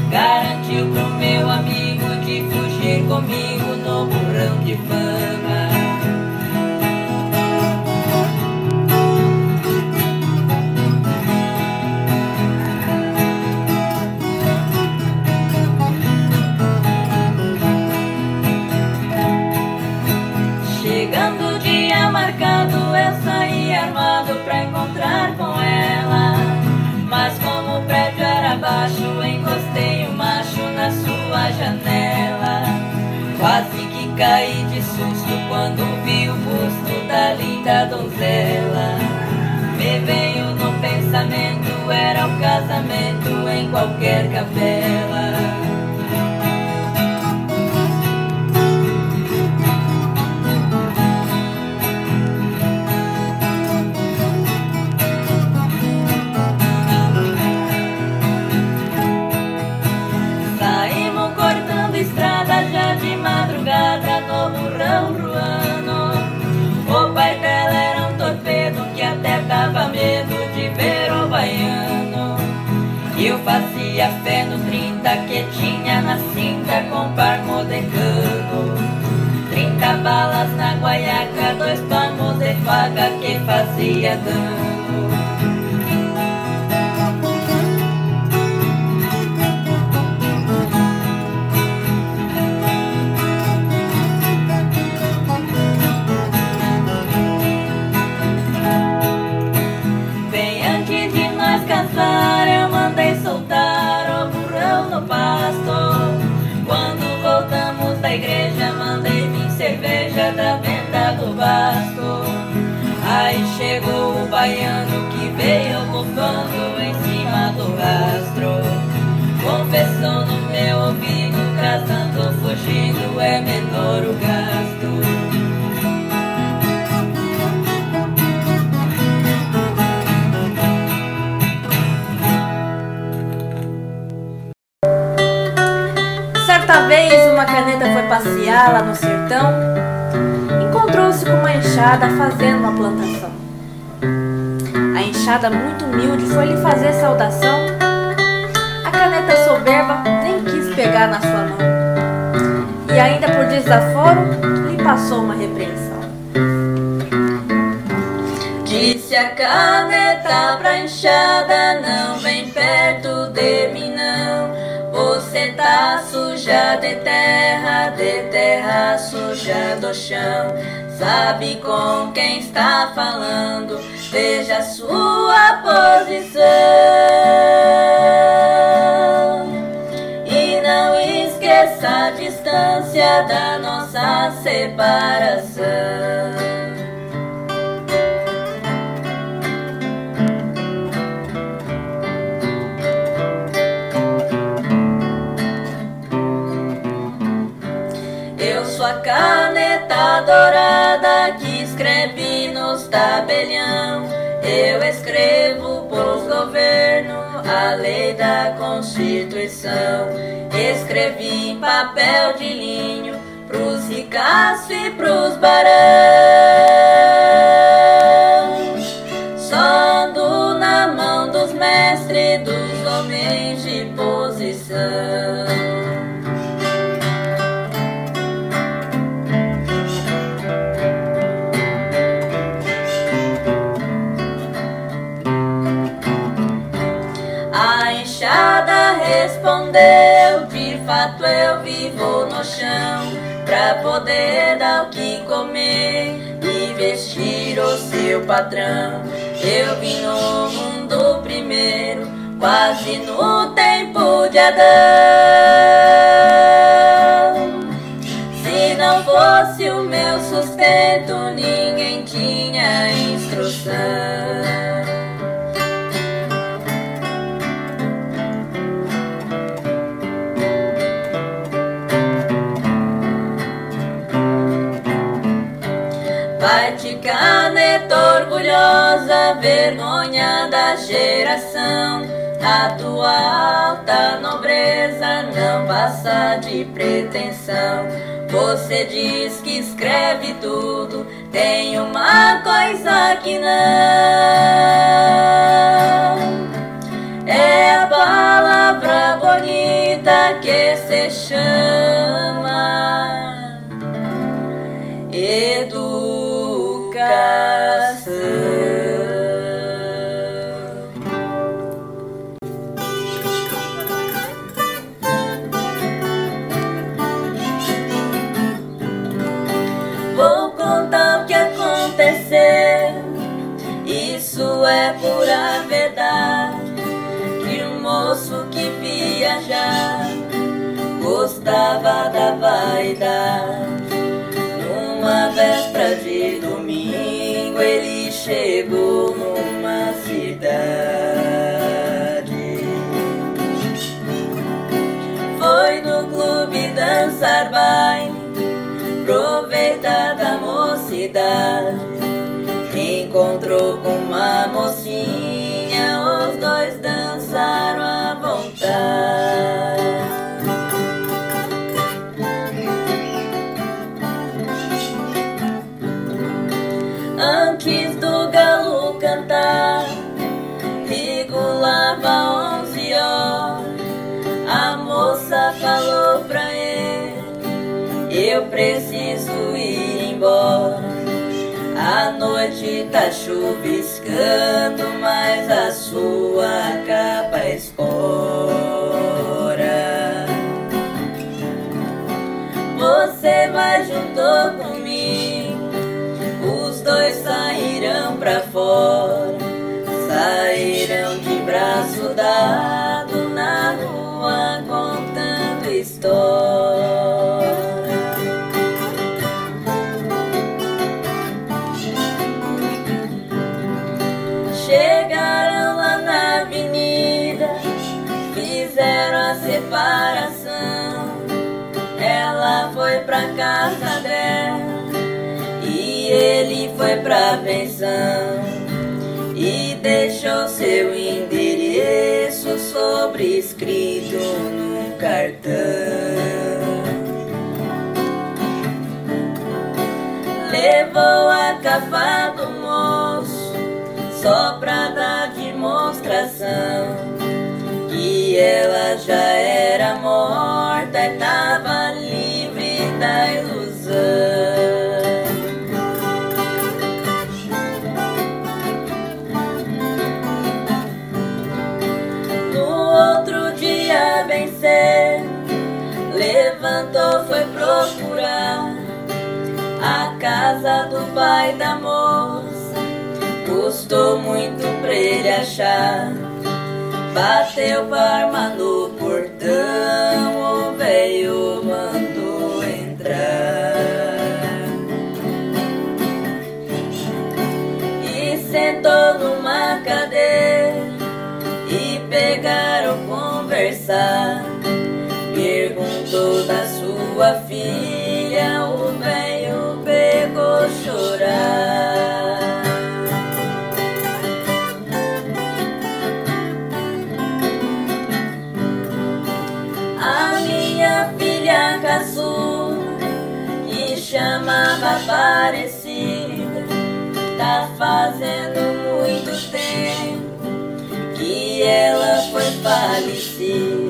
Garantiu pro meu amigo de fugir comigo no burrão de fama. Baixo, encostei o macho na sua janela. Quase que caí de susto quando vi o busto da linda donzela. Me veio no pensamento, era o casamento em qualquer capela. Com parmo de cano. 30 balas na guaiaca, dois palmos de faca que fazia dano. Igreja, mandei vir cerveja da venda do basto. Aí chegou o baiano que veio bufando em cima do rastro. Confessou no meu ouvido, casando, fugindo, é menor o gasto. Passear lá no sertão. Encontrou-se com uma enxada fazendo uma plantação. A enxada, muito humilde, foi lhe fazer saudação. A caneta soberba nem quis pegar na sua mão. E ainda por desaforo, lhe passou uma repreensão. Disse a caneta pra enxada, não vem perto suja de terra, de terra suja do chão. Sabe com quem está falando, veja sua posição. E não esqueça a distância da nossa separação. Dourada que escreve nos tabelião. Eu escrevo pros governos a lei da Constituição. Escrevi em papel de linho pros ricaços e pros barões. Pra poder dar o que comer e vestir o seu patrão. Eu vim no mundo primeiro, quase no tempo de Adão. Se não fosse o meu sustento, ninguém tinha instrução. Orgulhosa, vergonha da geração. A tua alta nobreza não passa de pretensão. Você diz que escreve tudo, tem uma coisa que não. É a palavra bonita que se chama viajar gostava da vaidade. Numa véspera de domingo ele chegou numa cidade. Foi no clube dançar baile, aproveitar da mocidade. Encontrou com uma mocinha, cantar, regulava onze horas. A moça falou pra ele: Eu preciso ir embora. A noite tá chuviscando, mas a sua capa espora. Você vai junto comigo. Pra fora, sairão de braço dado na rua contando história. Chegaram lá na avenida, fizeram a separação. Ela foi pra casa foi pra pensão e deixou seu endereço sobrescrito num cartão. Levou a capa do moço só pra dar demonstração que ela já era morta e tava livre da ilusão. Levantou, foi procurar a casa do pai da moça. Custou muito pra ele achar. Bateu palma no portão, o velho mandou entrar. E sentou numa cadeira e pegaram conversar. Perguntou da sua filha o meio pegou chorar. A minha filha caçu, que chamava parecida, tá fazendo muito tempo que ela foi falecida.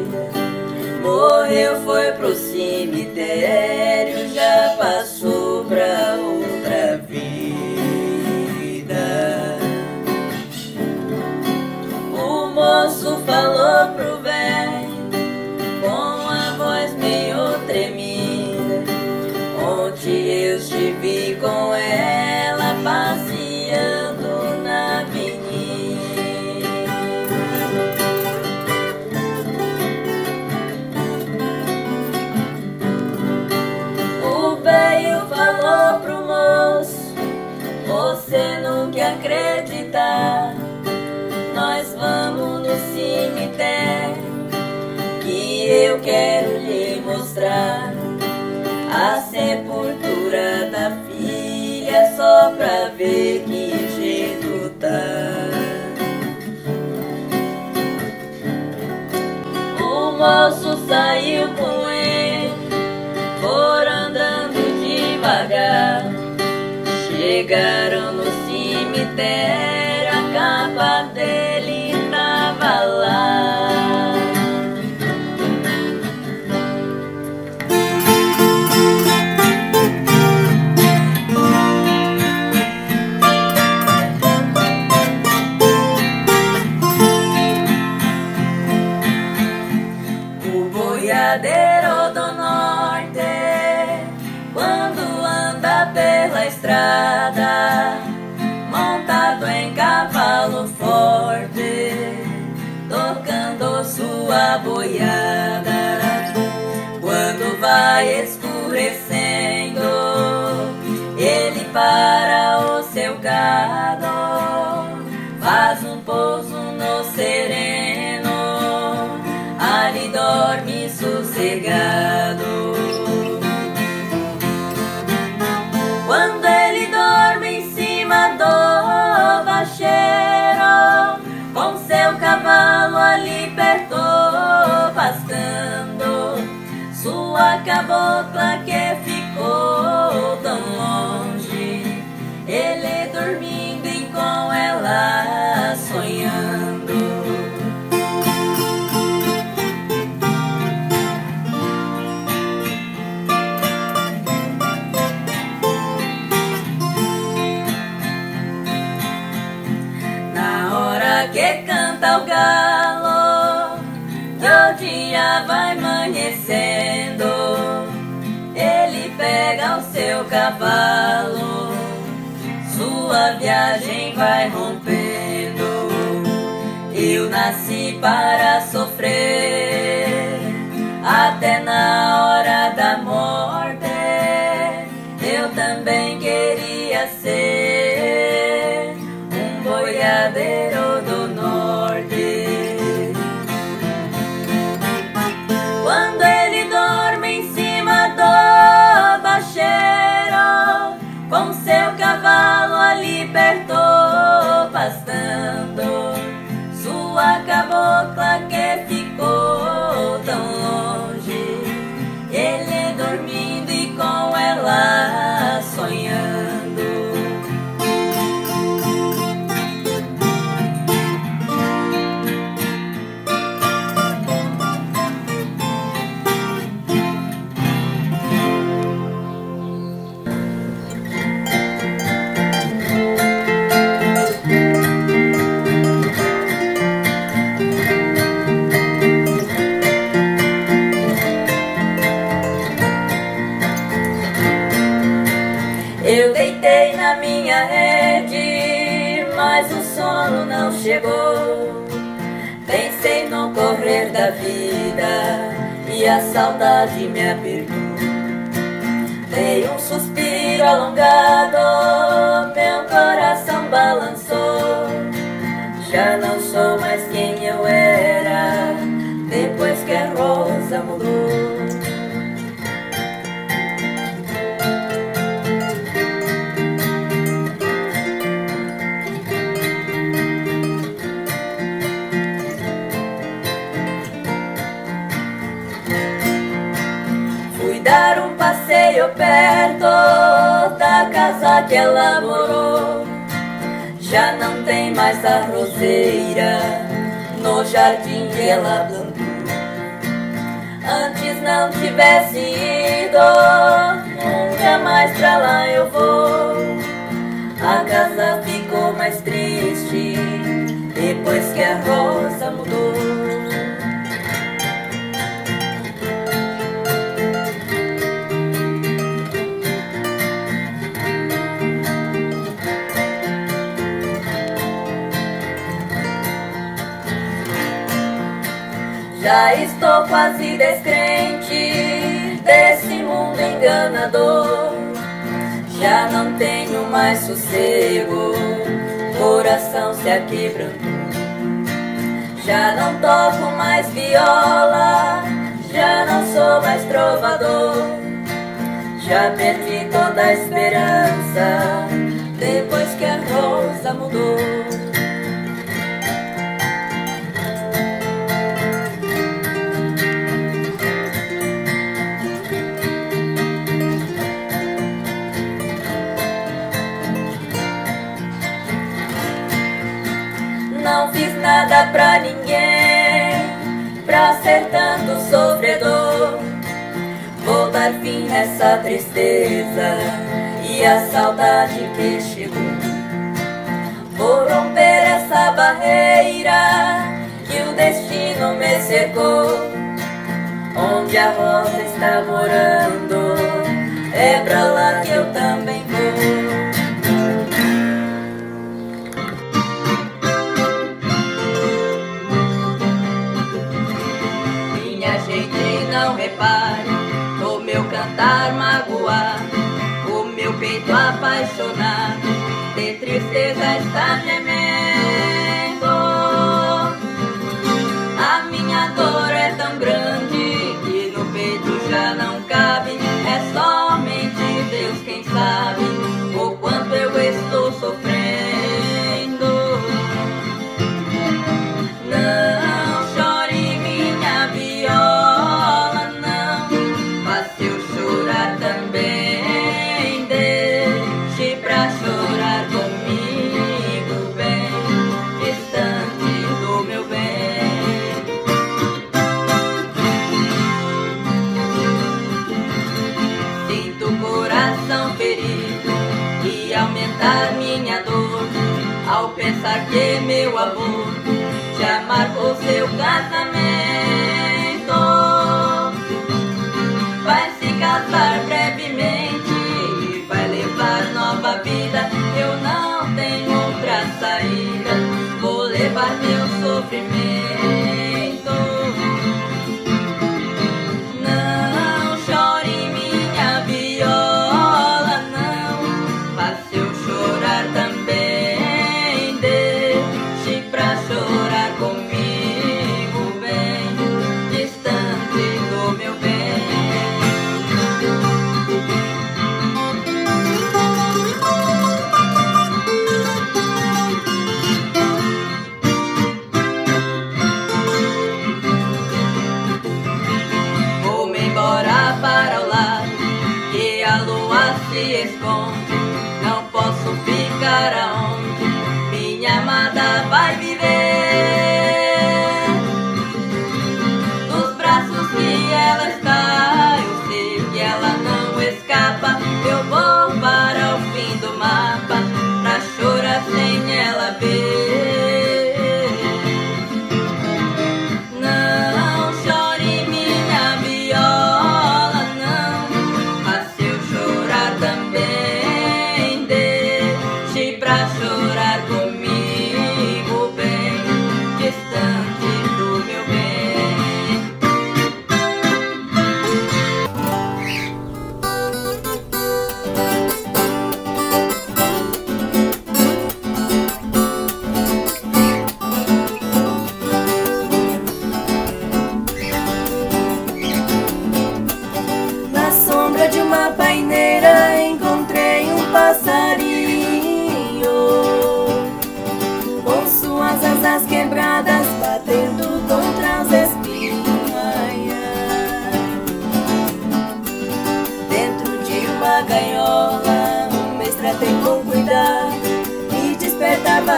Morreu, foi pro cemitério, já passou pra outra vida. O moço falou pro velho com a voz meio tremida. Ontem eu estive com ela quero lhe mostrar a sepultura da filha só pra ver que jeito tá. O moço saiu com amanhecendo, ele pega o seu cavalo, sua viagem vai rompendo. Eu nasci para sofrer, até na hora da morte, eu também queria ser chegou. Pensei no correr da vida e a saudade me apertou. Dei um suspiro alongado, meu coração balançou. Já não sou mais quem eu era, depois que a rosa mudou. Passeio perto da casa que ela morou. Já não tem mais a roseira no jardim que ela plantou. Antes não tivesse ido, dia mais pra lá eu vou. A casa ficou mais triste depois que a rosa mudou. Já estou quase descrente desse mundo enganador. Já não tenho mais sossego, coração se aquebrantou. Já não toco mais viola, já não sou mais trovador. Já perdi toda a esperança depois que a rosa mudou. Nada pra ninguém, pra ser tanto sofredor. Vou dar fim nessa tristeza e a saudade que chegou. Vou romper essa barreira que o destino me cercou. Onde a rosa está morando, é pra lá que eu também vou. Repare no meu cantar magoado, o meu peito apaixonado, de tristeza está gemendo.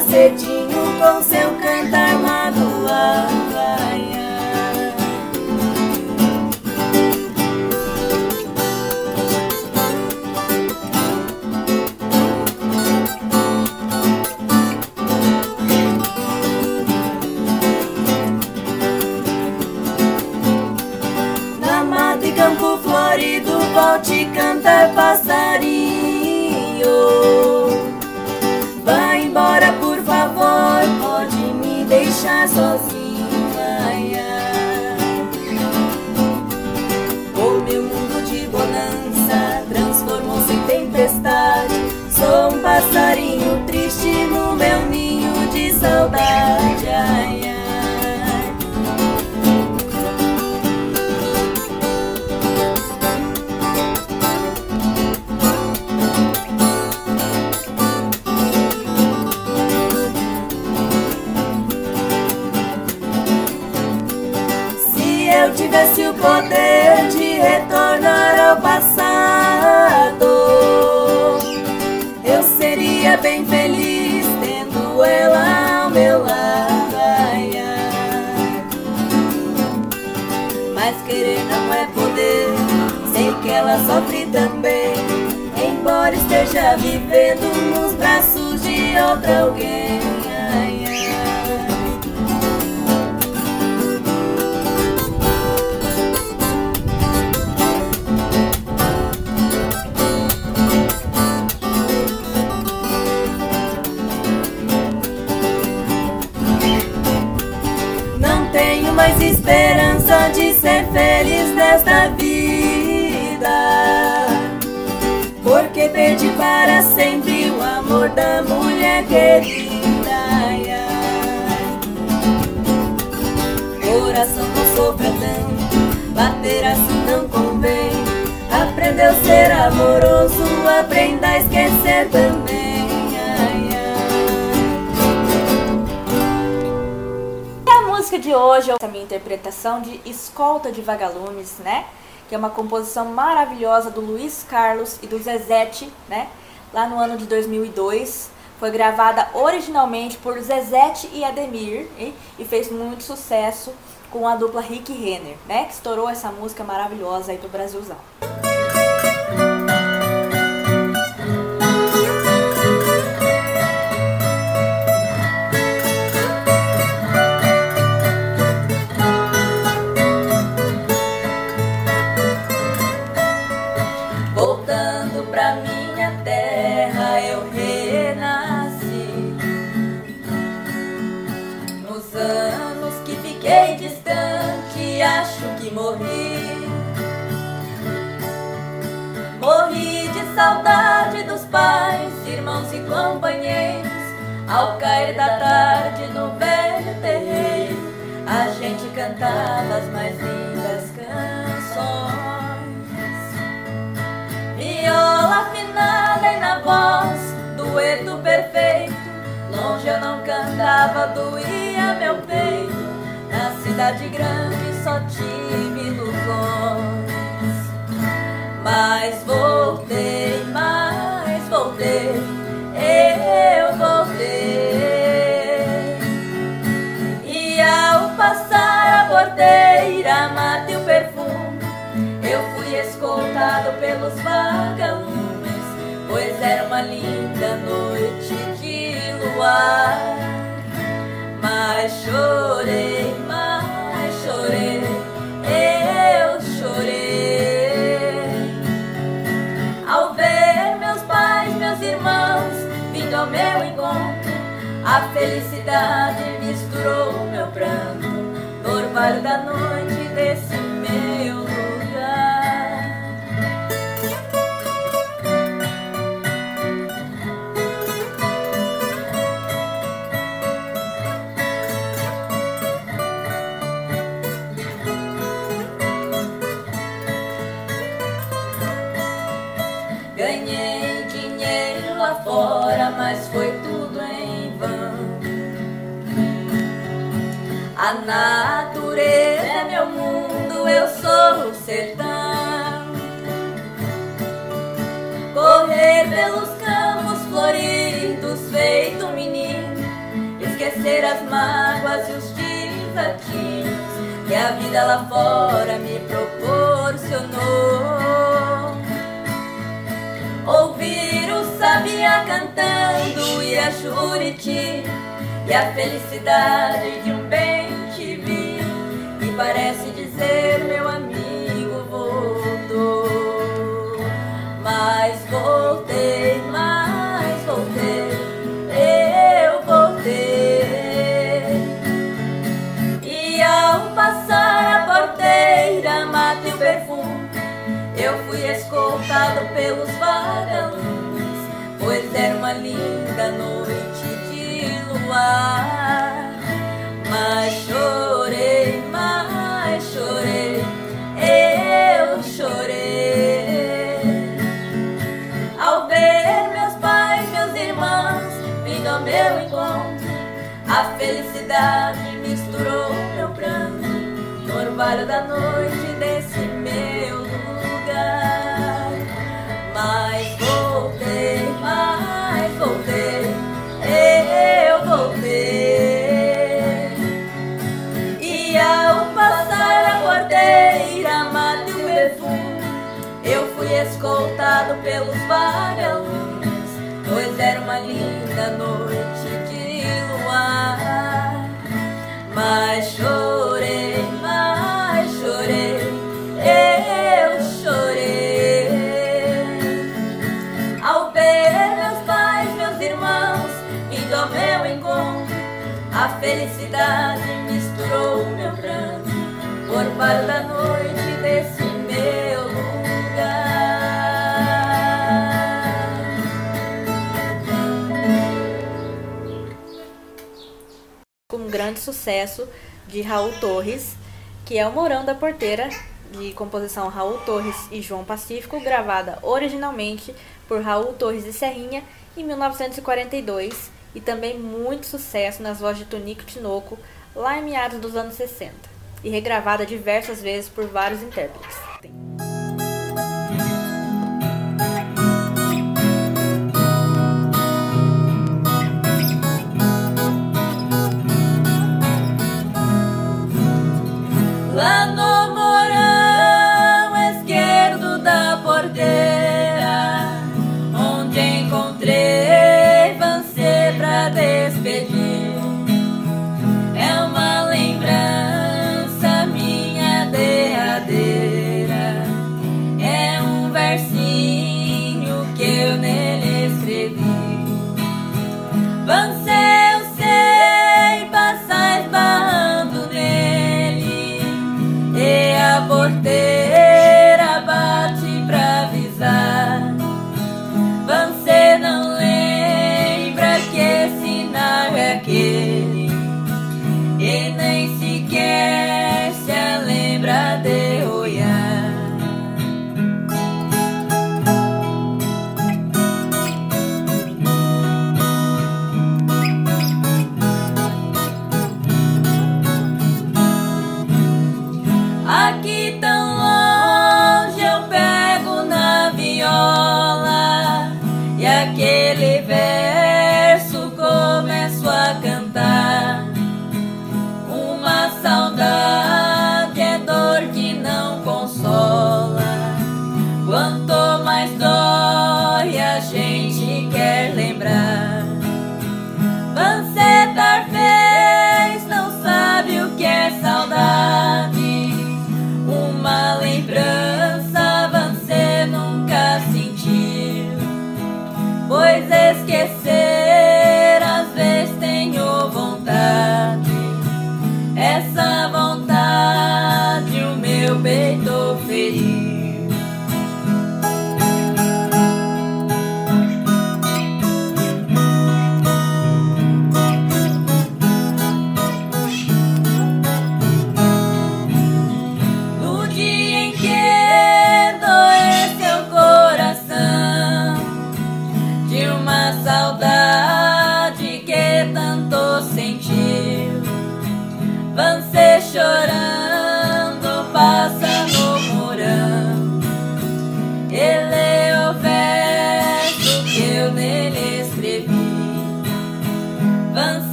Cedinho com esteja vivendo nos braços de outra alguém. mais esperança de ser feliz nesta vida. Para sempre o amor da mulher querida. Coração não sofra tanto, bater assim não convém. Aprendeu a ser amoroso, aprenda a esquecer também. música de hoje é a minha interpretação de Escolta de Vagalumes, né? Que é uma composição maravilhosa do Luiz Carlos e do Zezete, né? Lá no ano de 2002. Foi gravada originalmente por Zezete e Ademir e, e fez muito sucesso com a dupla Rick Renner, né? Que estourou essa música maravilhosa aí pro Brasilzão. da Porteira, de composição Raul Torres e João Pacífico, gravada originalmente por Raul Torres e Serrinha em 1942 e também muito sucesso nas vozes de Tonico Tinoco lá em meados dos anos 60 e regravada diversas vezes por vários intérpretes.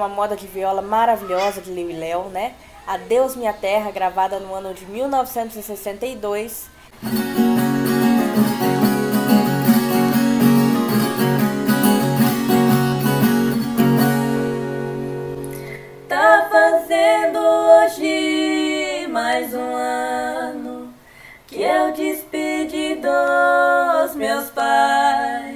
Uma moda de viola maravilhosa de Liu e Léo, né? Adeus Minha Terra, gravada no ano de 1962. Tá fazendo hoje mais um ano que eu despedi dos meus pais.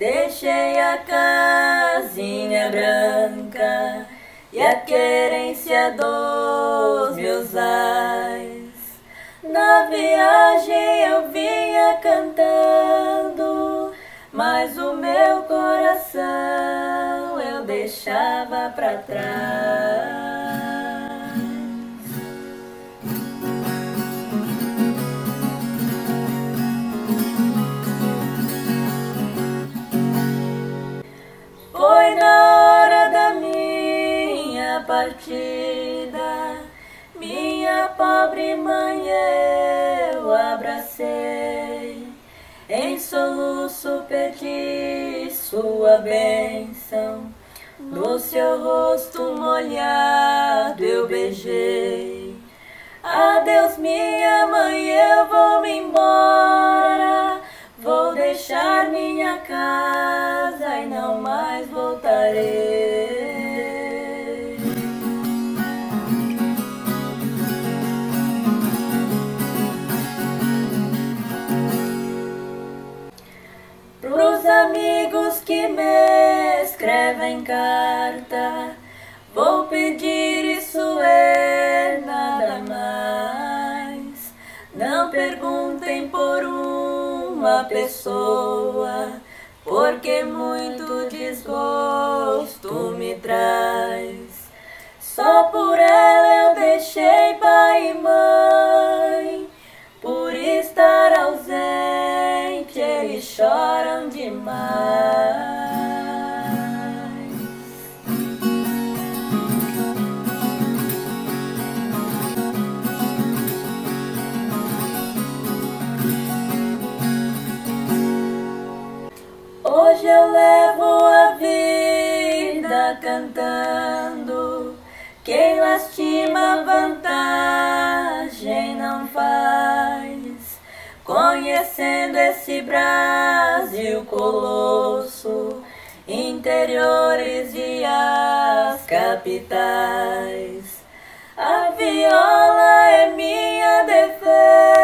Deixei a casinha branca e a querência dos meus ais. Na viagem eu vinha cantando, mas o meu coração eu deixava pra trás. Foi na hora da minha partida, minha pobre mãe eu abracei. Em soluço pedi sua bênção, no seu rosto molhado eu beijei. Adeus, minha mãe, eu vou me embora. Vou deixar minha casa e não mais voltarei. Pros amigos que me escrevem carta, vou pedir isso é nada mais. Não perguntem por uma pessoa, porque muito desgosto me traz. Só por ela eu deixei pai e mãe, por estar ausente eles choram demais. Hoje eu levo a vida cantando. Quem lastima vantagem não faz. Conhecendo esse Brasil colosso, interiores e as capitais. A viola é minha defesa.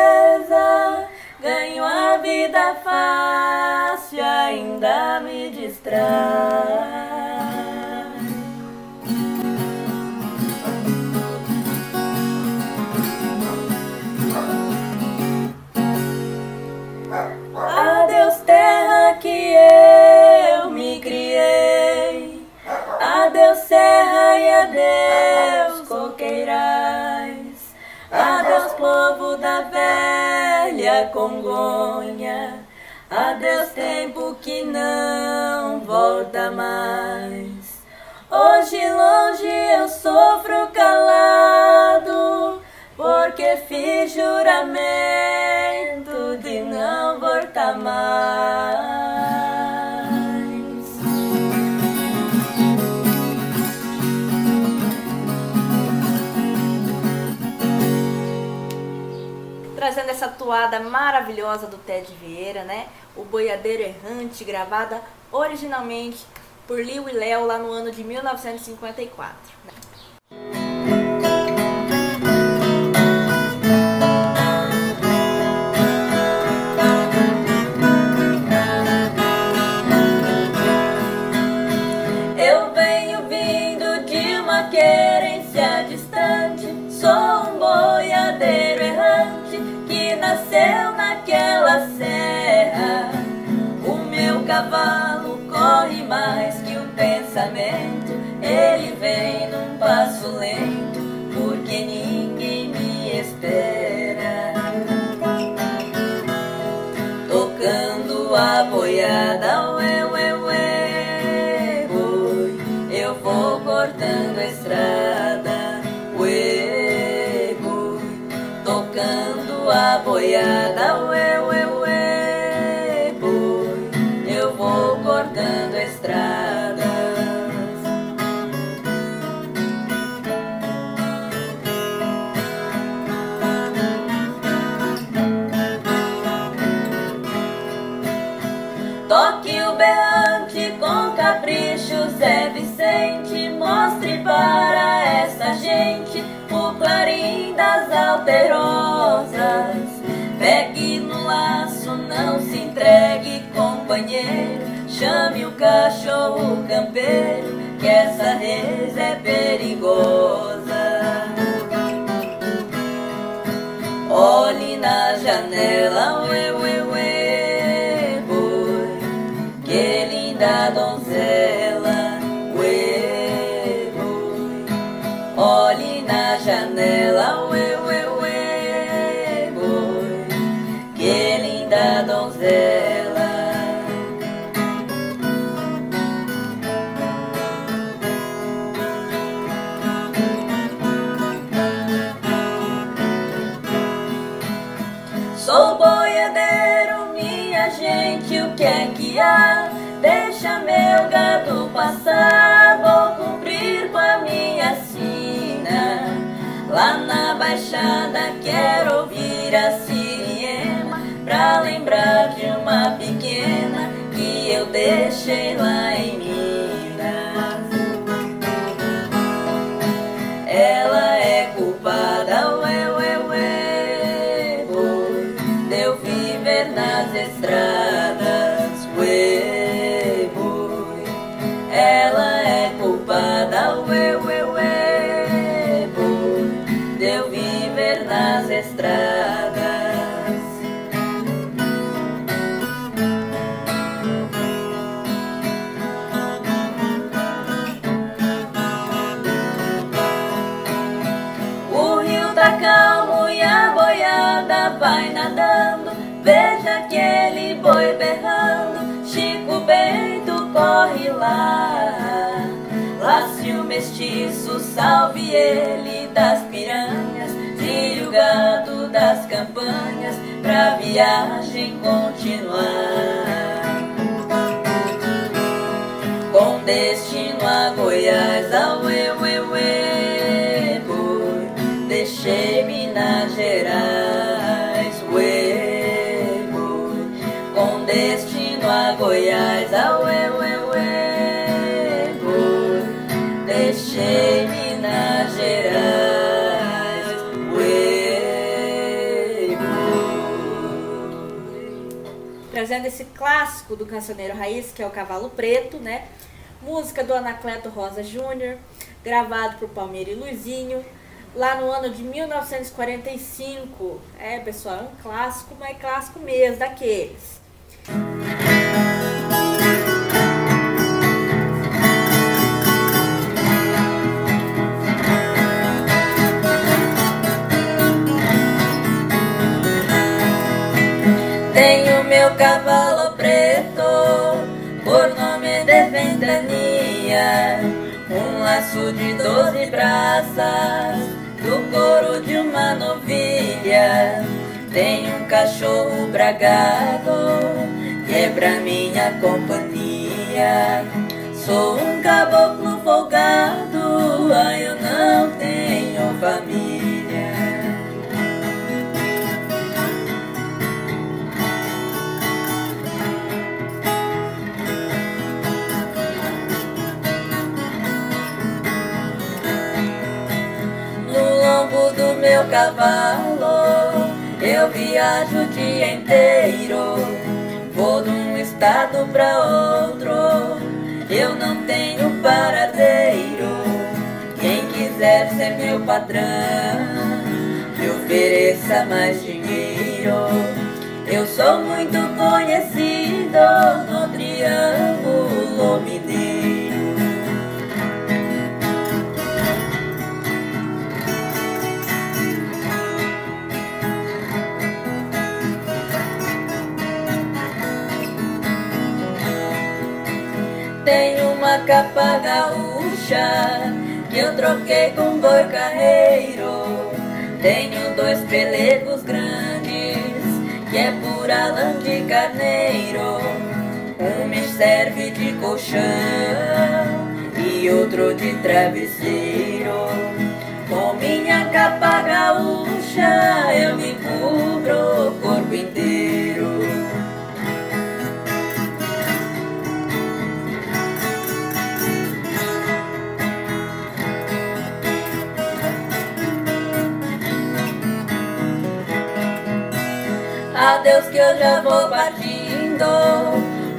Ganho a vida fácil, ainda me distrai. Adeus, terra que eu me criei. Adeus, serra e adeus, coqueirais. Adeus, povo da velha Congonha. Adeus, tempo que não volta mais. Hoje longe eu sofro calado, porque fiz juramento de não voltar mais. Trazendo essa toada maravilhosa do Ted Vieira, né? O Boiadeiro Errante, gravada originalmente por Liu e Léo lá no ano de 1954. cavalo corre mais que o pensamento, ele vem num passo lento, porque ninguém me espera. Tocando a boiada, ué, ué, ué, boi, eu vou cortando a estrada, ué, boi, tocando a boiada. Chame o cachorro campeiro, que essa reza é perigosa. Olhe na janela, passar, vou cumprir com a minha sina. Lá na baixada quero ouvir a siriema, pra lembrar de uma pequena que eu deixei lá mestiço, salve ele das piranhas, tire o gado das campanhas pra viagem continuar. Com destino clássico do cancioneiro raiz, que é o Cavalo Preto, né? Música do Anacleto Rosa Júnior, gravado por Palmeira e Luizinho, lá no ano de 1945. É, pessoal, é um clássico, mas é clássico mesmo, daqueles. Tenho meu cavalo preto, por nome de ventania, um laço de doze braças, do couro de uma novilha. Tenho um cachorro bragado, que é pra minha companhia. Sou um caboclo folgado, ai eu não tenho família. Meu cavalo eu viajo o dia inteiro. Vou de um estado pra outro, eu não tenho paradeiro. Quem quiser ser meu patrão, me ofereça mais dinheiro. Eu sou muito conhecido no Triângulo Mineiro. Uma capa gaúcha que eu troquei com boi carreiro. Tenho dois pelegos grandes que é pura lã de carneiro. Um me serve de colchão e outro de travesseiro. Com minha capa gaúcha eu me cubro o corpo inteiro. Adeus que eu já vou partindo.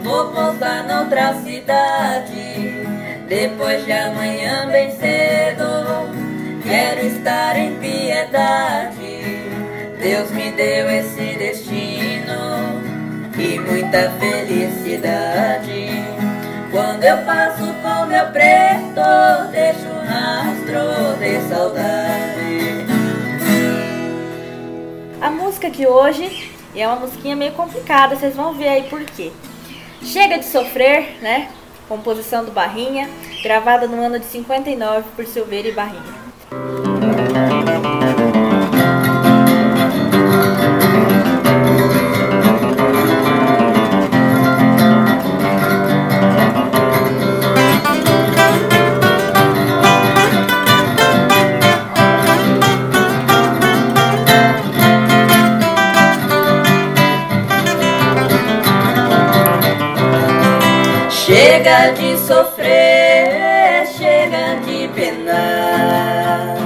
Vou pousar noutra cidade Depois de amanhã bem cedo. Quero estar em piedade. Deus me deu esse destino E muita felicidade. Quando eu passo com meu preto Deixo um rastro de saudade. A música de hoje e é uma musiquinha meio complicada, vocês vão ver aí por quê. Chega de Sofrer, né? Composição do Barrinha, gravada no ano de 59 por Silveira e Barrinha. Chega de sofrer, chega de penar.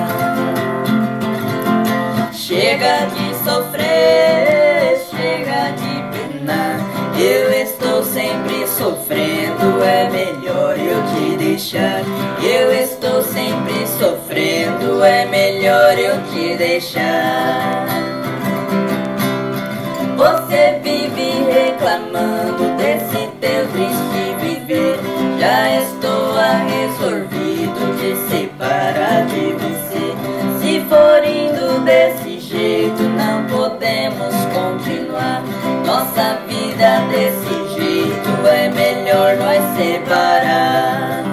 Chega de sofrer, chega de penar. Eu estou sempre sofrendo, é melhor eu te deixar. Eu estou sempre sofrendo, é melhor eu te deixar. Já estou resolvido de separar de você. Se for indo desse jeito, não podemos continuar. Nossa vida desse jeito é melhor nós separar.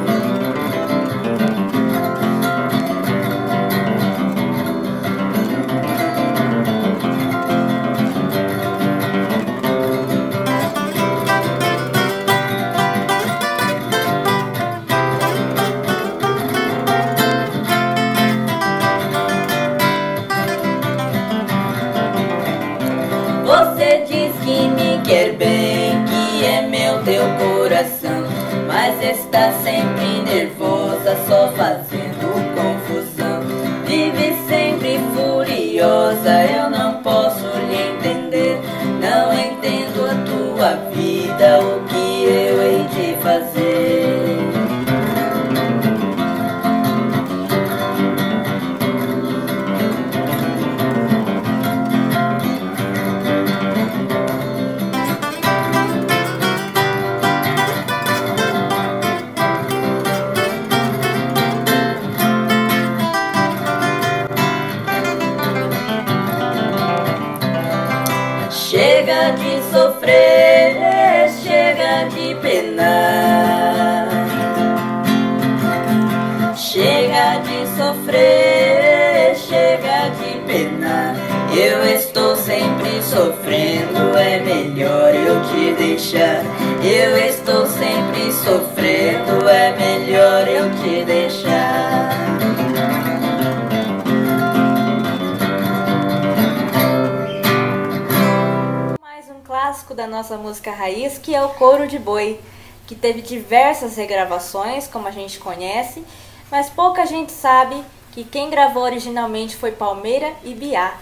Da nossa música raiz, que é o Couro de Boi, que teve diversas regravações, como a gente conhece, mas pouca gente sabe que quem gravou originalmente foi Palmeira e Biá.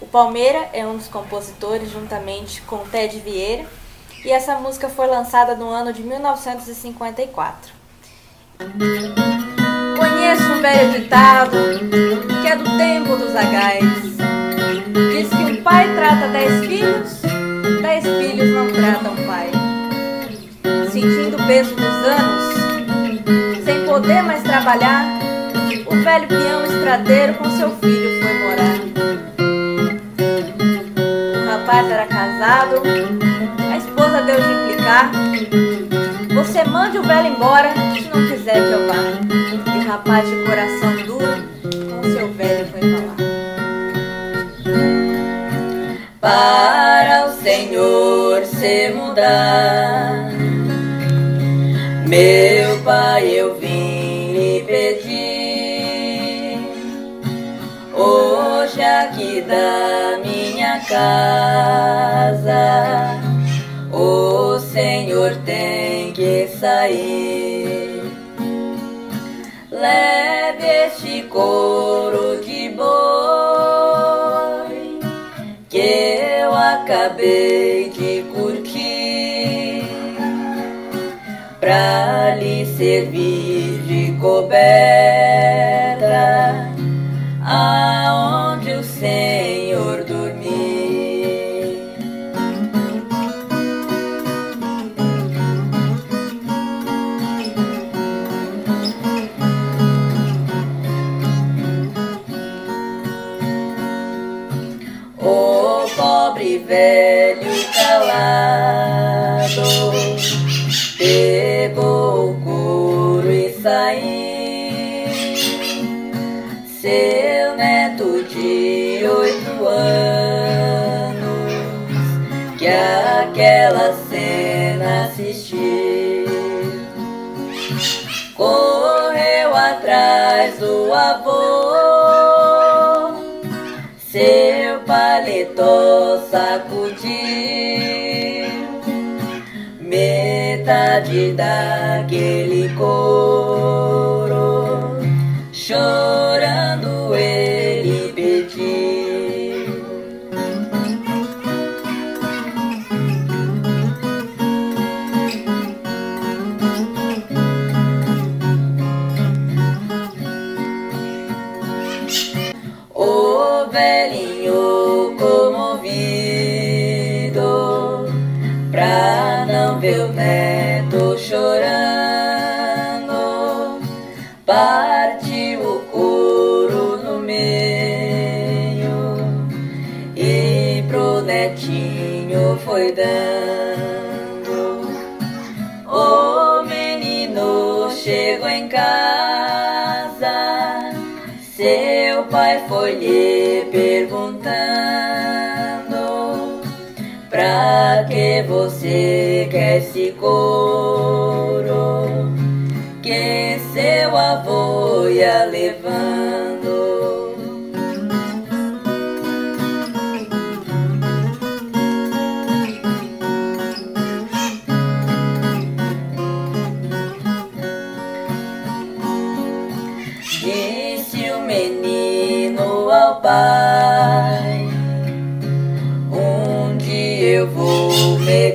O Palmeira é um dos compositores juntamente com Ted Vieira, e essa música foi lançada no ano de 1954. Conheço um velho ditado que é do tempo dos agais. Diz que um pai trata dez filhos, dez filhos não tratam pai. Sentindo o peso dos anos, sem poder mais trabalhar, o velho peão estradeiro com seu filho foi morar. O rapaz era casado, a esposa deu de implicar. Você mande o velho embora se não quiser que eu vá. E rapaz de coração duro com seu velho foi falar. O Senhor se mudar. Meu Pai, eu vim lhe pedir, hoje aqui da minha casa, o Senhor tem que sair. Leve este couro de boi acabei de curtir pra lhe servir de coberta aonde o Senhor saiu. Seu neto de oito anos que aquela cena assistiu. Correu atrás do avô, metade daquele couro, chorando lhe perguntando. Pra que você quer esse couro que seu avô ia levando?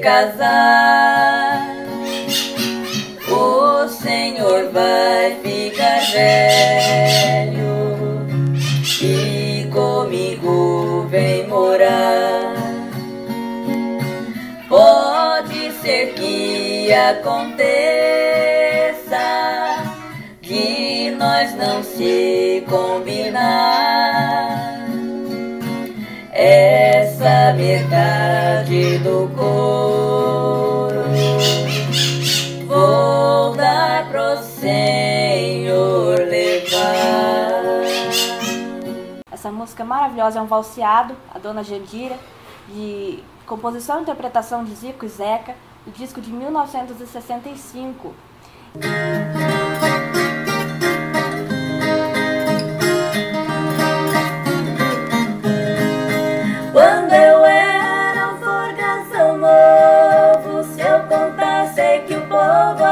Casar O Senhor vai ficar velho E comigo vem morar Pode ser que aconteça que nós não se combinar. Essa metade do couro vou dar pro Senhor levar. Essa música maravilhosa é um valseado, a Dona Jandira, de composição e interpretação de Zico e Zeca, do disco de 1965.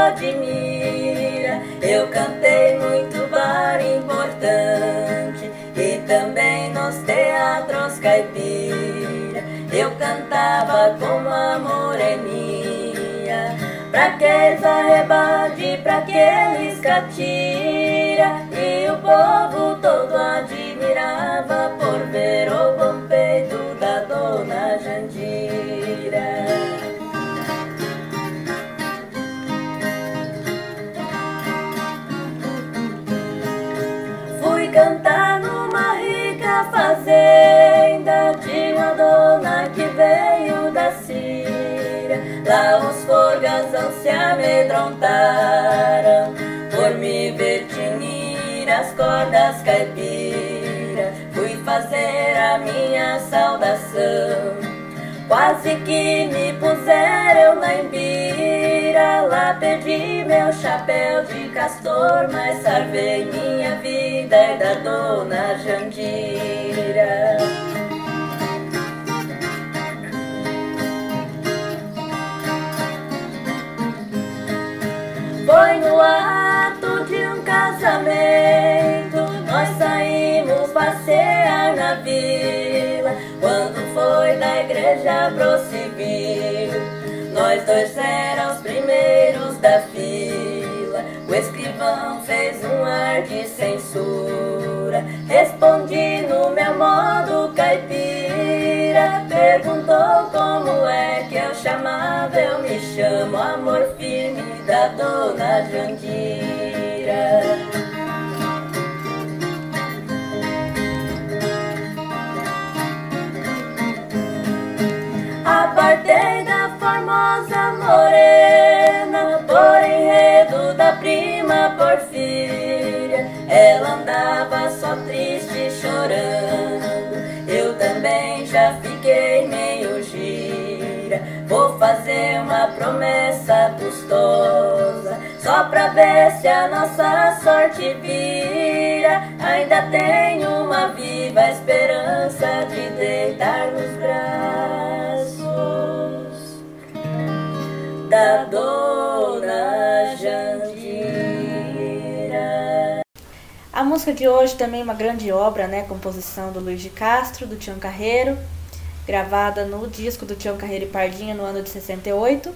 Admira. Eu cantei muito bar importante e também nos teatros caipira. Eu cantava como a moreninha, pra aqueles arrebate, pra aqueles catira. E o povo todo admirava por ver o bom Lá os forgazão se amedrontaram por me ver tinir as cordas caipiras. Fui fazer a minha saudação. Quase que me puseram na embira Lá perdi meu chapéu de castor Mas salvei minha vida e da dona Jandira Foi no ato de um casamento Nós saímos passear na vila. Quando foi da igreja pro civil Nós dois éramos os primeiros da fila. O escrivão fez um ar de censura. Respondi no meu modo caipira Perguntou como é que eu chamava Eu me chamo amor firme da dona Jandira. Apartei da formosa morena Por enredo da prima Porfíria. Ela andava só triste chorando também já fiquei meio gira. Vou fazer uma promessa custosa Só pra ver se a nossa sorte vira. Ainda tenho uma viva esperança De deitar nos braços Da dona Jandira A música de hoje também é uma grande obra, né? Composição do Luiz de Castro, do Tião Carreiro, gravada no disco do Tião Carreiro e Pardinha no ano de 68,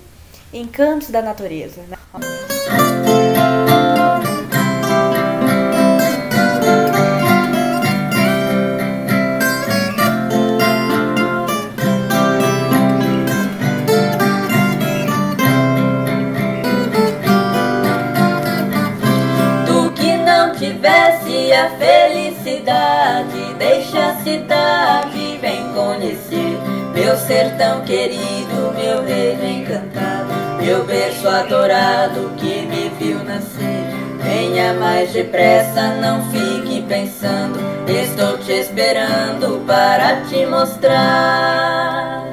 Encantos da Natureza. né? A felicidade, deixa a cidade, vem conhecer. Meu sertão querido, meu reino encantado, meu berço adorado que me viu nascer. Venha mais depressa, não fique pensando, estou te esperando para te mostrar.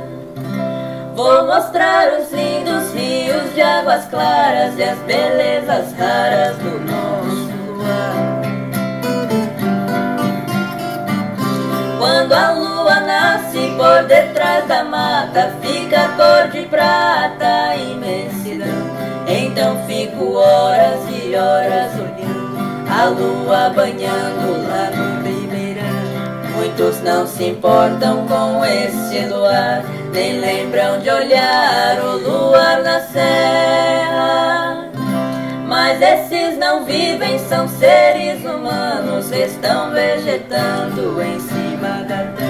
Vou mostrar os lindos rios de águas claras e as belezas raras do nosso Quando a lua nasce por detrás da mata, fica cor de prata, imensidão. Então fico horas e horas olhando a lua banhando lá no ribeirão. Muitos não se importam com esse luar, nem lembram de olhar o luar na serra. Mas esses não vivem, são seres humanos, estão vegetando em cima da terra.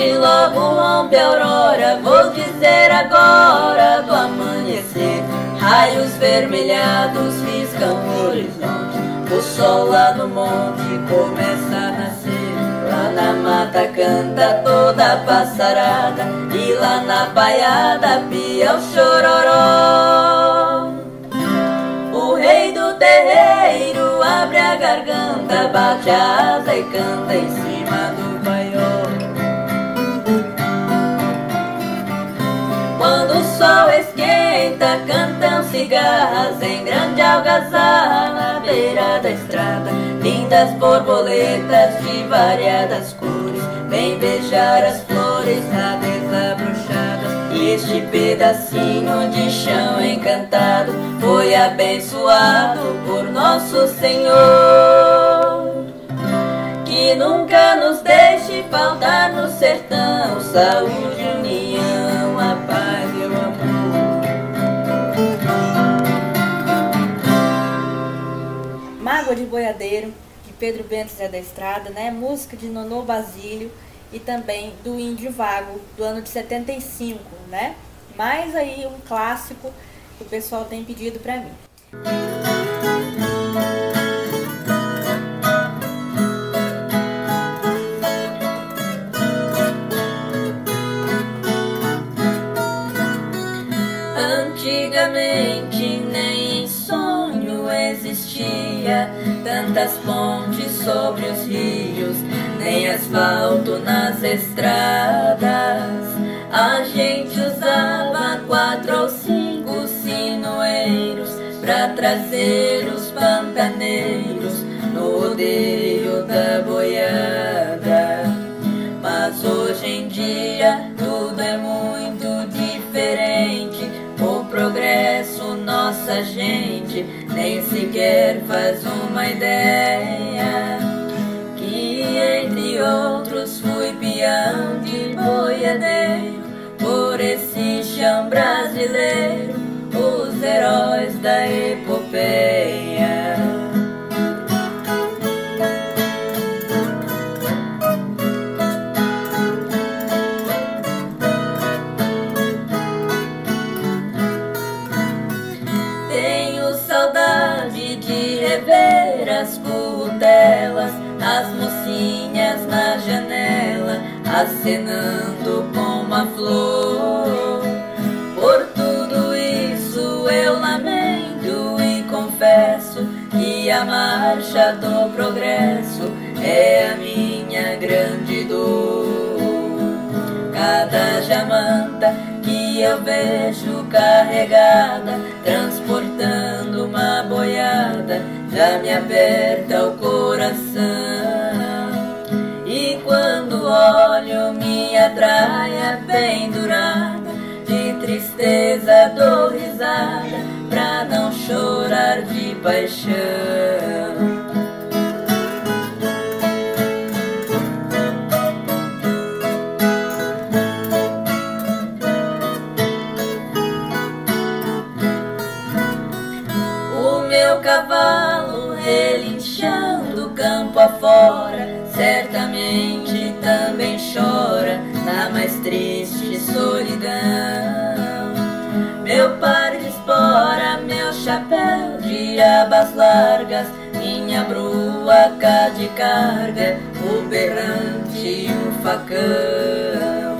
Esconde, logo rompe a aurora. Vou dizer agora do amanhecer. Raios vermelhados riscam o horizonte. O sol lá no monte começa a nascer. Lá na mata canta toda a passarada. E lá na baiada pia o chororó. O rei do terreiro abre a garganta, bate a asa e canta em cima cantam cigarras em grande algazarra na beira da estrada. Lindas borboletas de variadas cores, vem beijar as flores desabrochadas. Este pedacinho de chão encantado foi abençoado por nosso Senhor. Que nunca nos deixe faltar no sertão saúde, união, Brigadeiro, de Pedro Bento Zé da Estrada, né? música de Nonô Basílio e também do Índio Vago, do ano de 75, né? Mais aí um clássico que o pessoal tem pedido para mim. Antigamente nem em sonho existia muitas pontes sobre os rios, nem asfalto nas estradas. A gente usava quatro ou cinco sinoeiros pra trazer os pantaneiros no rodeio da boiada. Mas hoje em dia tudo é muito diferente. O progresso, nossa gente nem sequer faz uma ideia. Que entre outros fui peão de boiadeiro por esse chão brasileiro, os heróis da epopeia. Acenando com uma flor. Por tudo isso eu lamento e confesso que a marcha do progresso é a minha grande dor. Cada jamanta que eu vejo carregada, transportando uma boiada, já me aperta o coração. E quando olho minha traia pendurada, de tristeza dou risada, pra não chorar de paixão. O meu cavalo relinchando campo afora, certamente também chora na mais triste solidão. Meu par de espora, meu chapéu de abas largas, minha brua cá de carga, o berrante e o facão.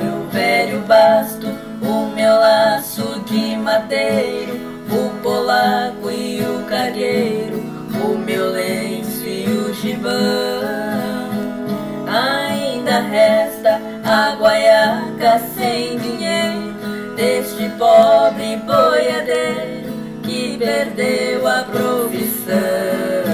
Meu velho basto, o meu laço de madeiro, o polaco e o cargueiro, o meu lenço o gibão. Ainda resta a guaiaca sem dinheiro deste pobre boiadeiro que perdeu a profissão.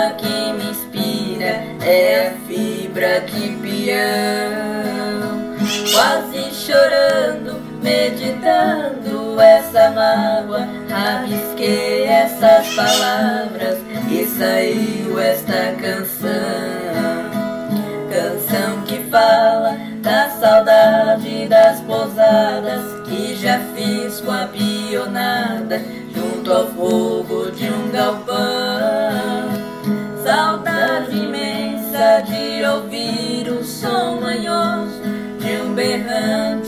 Tema que me inspira é a fibra de peão Quase chorando, meditando essa mágoa Rabisquei essas palavras e saiu esta canção Canção que fala da saudade das pousadas que já fiz com a pionada junto ao fogo de um galpão. De um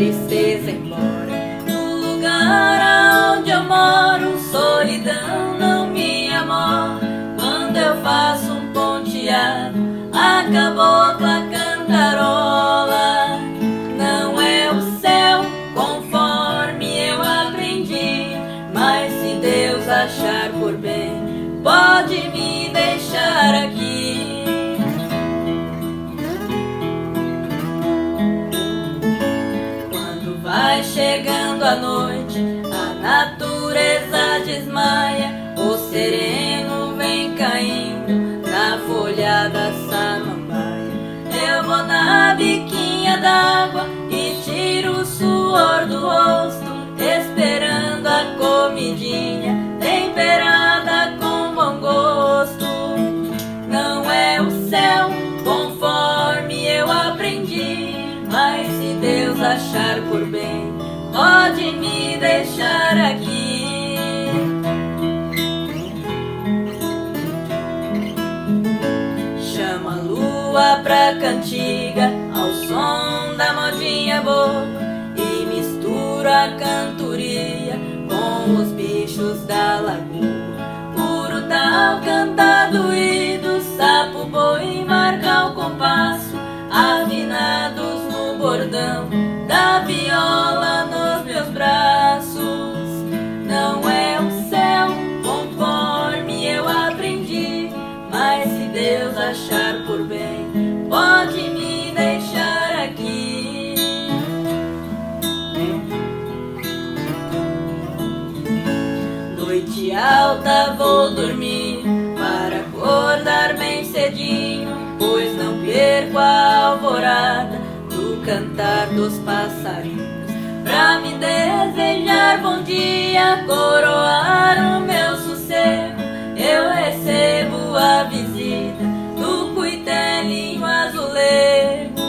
tristeza embora. No lugar onde eu moro, solidão não me amora. Quando eu faço um ponteado, a cabocla cantarola. desmaia, o sereno vem caindo na folha da samambaia. Eu vou na biquinha d'água e tiro o suor do rosto, esperando a comidinha temperada com bom gosto. Não é o céu conforme eu aprendi, mas se Deus achar por bem, pode me deixar aqui. Lua pra cantiga ao som da modinha boa e mistura a cantoria com os bichos da lagoa. Puro tal cantado e do sapo boi marca o compasso, afinados no bordão da viola nos meus braços. Vou dormir para acordar bem cedinho, pois não perco a alvorada do cantar dos passarinhos. Pra me desejar bom dia, coroar o meu sossego, eu recebo a visita do cuitelinho azulego.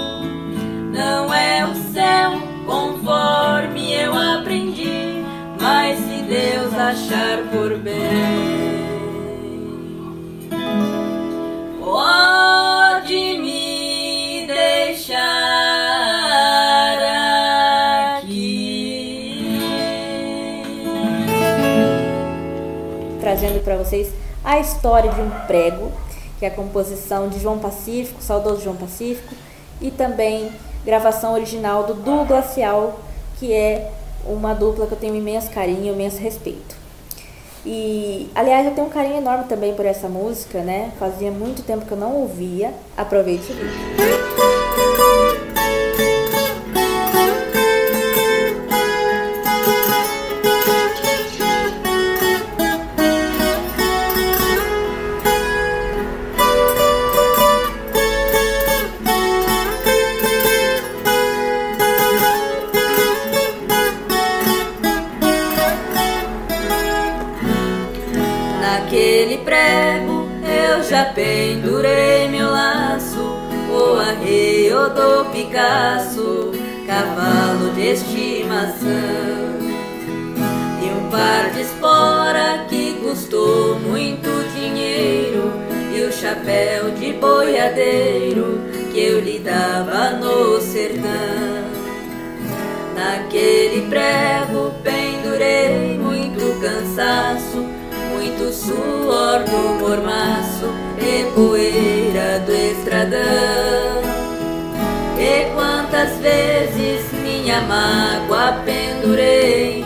Não é o céu conforme eu aprendi, mas se Deus achar por bem, pode me deixar aqui. Trazendo para vocês a história de um prego que é a composição de João Pacífico, saudoso João Pacífico, e também gravação original do Duo Glacial, que é uma dupla que eu tenho imenso carinho, imenso respeito. E, aliás, eu tenho um carinho enorme também por essa música, né? Fazia muito tempo que eu não ouvia. Aproveite o vídeo. De boiadeiro que eu lhe dava no sertão. Naquele prego pendurei muito cansaço muito suor do mormaço e poeira do estradão. E quantas vezes minha mágoa pendurei,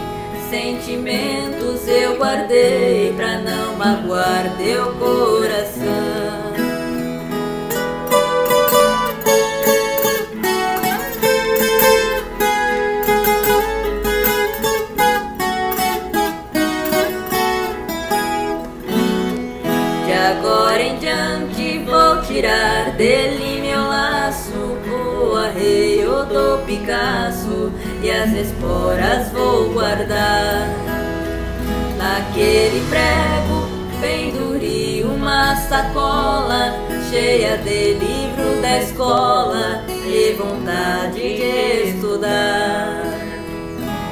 sentimentos eu guardei pra não magoar teu coração. Tirar dele meu laço, o arreio do Picasso e as esporas vou guardar. Naquele prego penduri uma sacola cheia de livro da escola e vontade de estudar.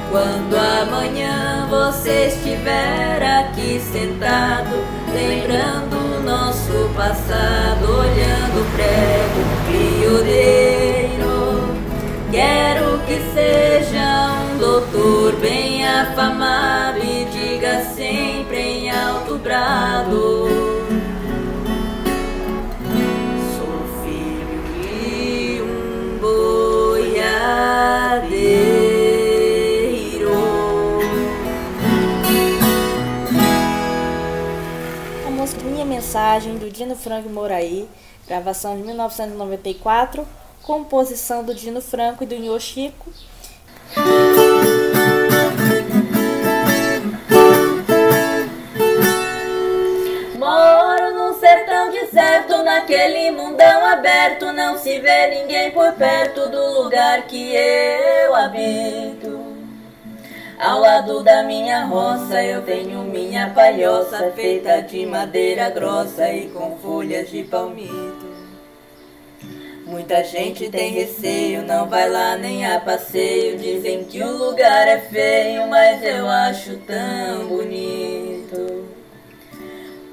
Quando amanhã você estiver aqui sentado, lembrando nosso passado, olhando prego pioneiro. Quero que seja um doutor bem afamado e diga sempre em alto brado. Mensagem do Dino Franco Moraí, gravação de 1994, composição do Dino Franco e do Yoshiko. Moro num sertão deserto naquele mundão aberto não se vê ninguém por perto do lugar que eu habito. Ao lado da minha roça eu tenho minha palhoça feita de madeira grossa e com folhas de palmito. Muita gente tem receio, não vai lá nem a passeio. Dizem que o lugar é feio, mas eu acho tão bonito.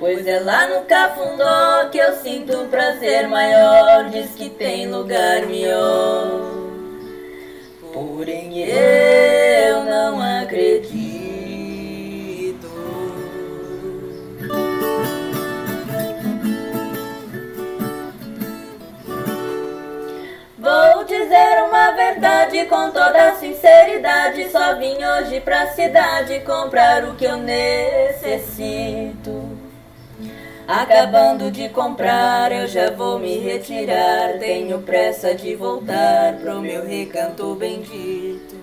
Pois é lá no Cafundó que eu sinto um prazer maior. Diz que tem lugar melhor. Porém eu não acredito. Vou dizer uma verdade com toda sinceridade. Só vim hoje pra cidade comprar o que eu necessito. Acabando de comprar, eu já vou me retirar. Tenho pressa de voltar pro meu recanto bendito.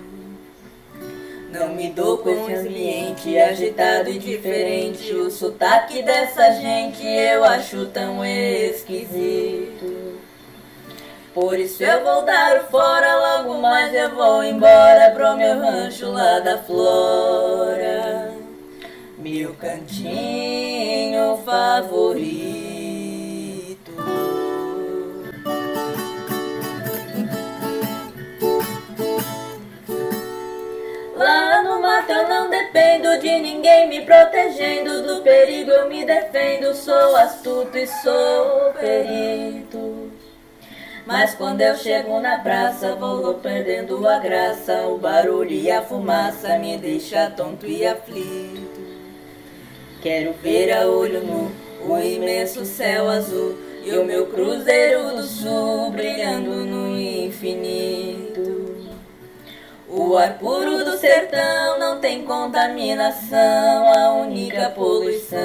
Não me dou com esse ambiente agitado e diferente. O sotaque dessa gente eu acho tão esquisito. Por isso eu vou dar fora, logo mais eu vou embora pro meu rancho lá da Flora. Meu cantinho favorito. Lá no mato eu não dependo de ninguém me protegendo do perigo eu me defendo, sou astuto e sou perito. Mas quando eu chego na praça, vou perdendo a graça. O barulho e a fumaça me deixa tonto e aflito. Quero ver a olho nu o imenso céu azul e o meu cruzeiro do sul brilhando no infinito. O ar puro do sertão não tem contaminação, a única poluição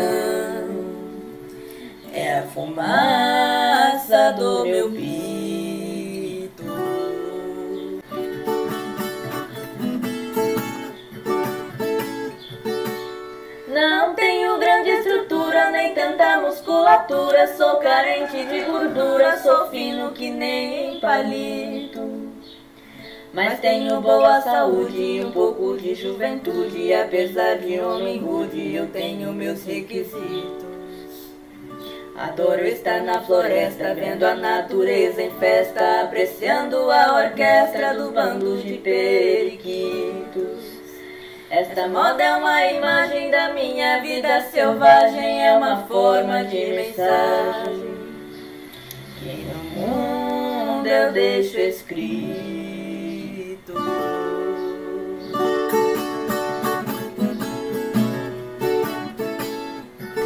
é a fumaça do meu pito. Não tenho grande estrutura, nem tanta musculatura. Sou carente de gordura, sou fino que nem palito. Mas tenho boa saúde e um pouco de juventude. Apesar de homem rude, eu tenho meus requisitos. Adoro estar na floresta, vendo a natureza em festa, apreciando a orquestra do bando de periquitos. Esta moda é uma imagem da minha vida selvagem, é uma forma de mensagem que no mundo eu deixo escrito.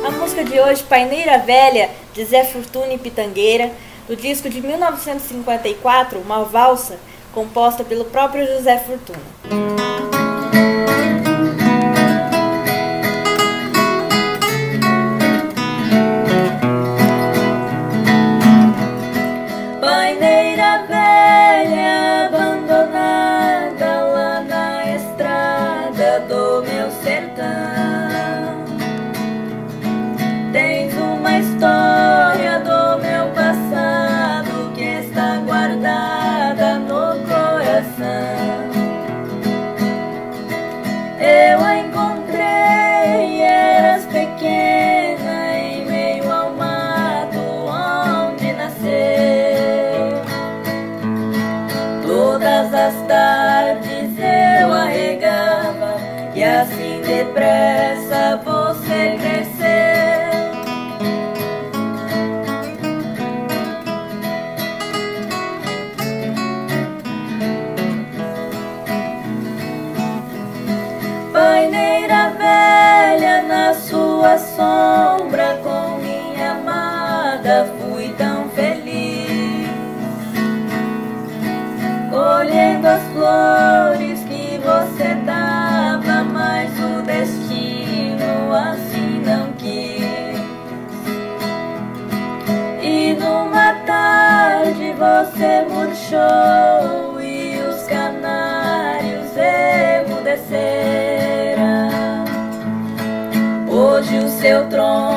A música de hoje, Paineira Velha, de Zé Fortuna e Pitangueira, do disco de 1954, Uma Valsa, composta pelo próprio José Fortuna. Você murchou e os canários emudeceram. Hoje o seu tronco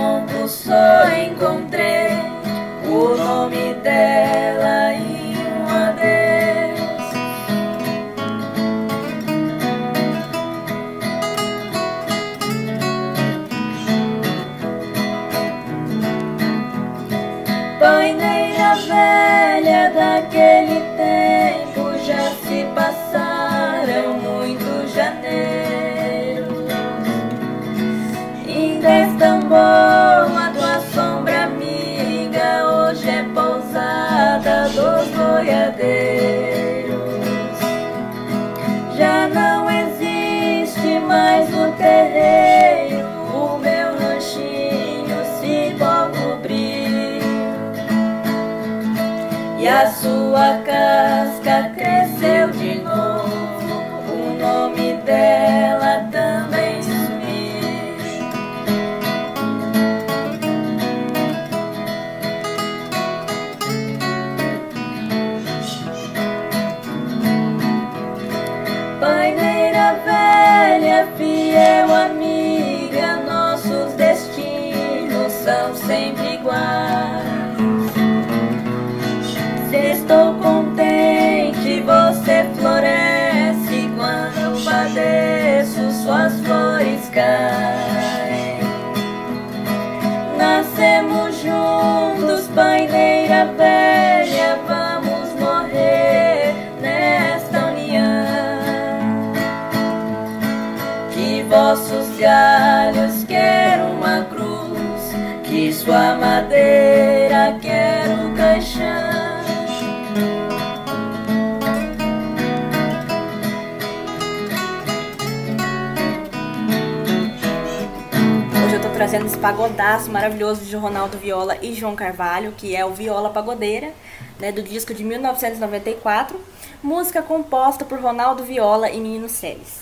Carvalho, que é o Viola Pagodeira, né, do disco de 1994, música composta por Ronaldo Viola e Menino Celes.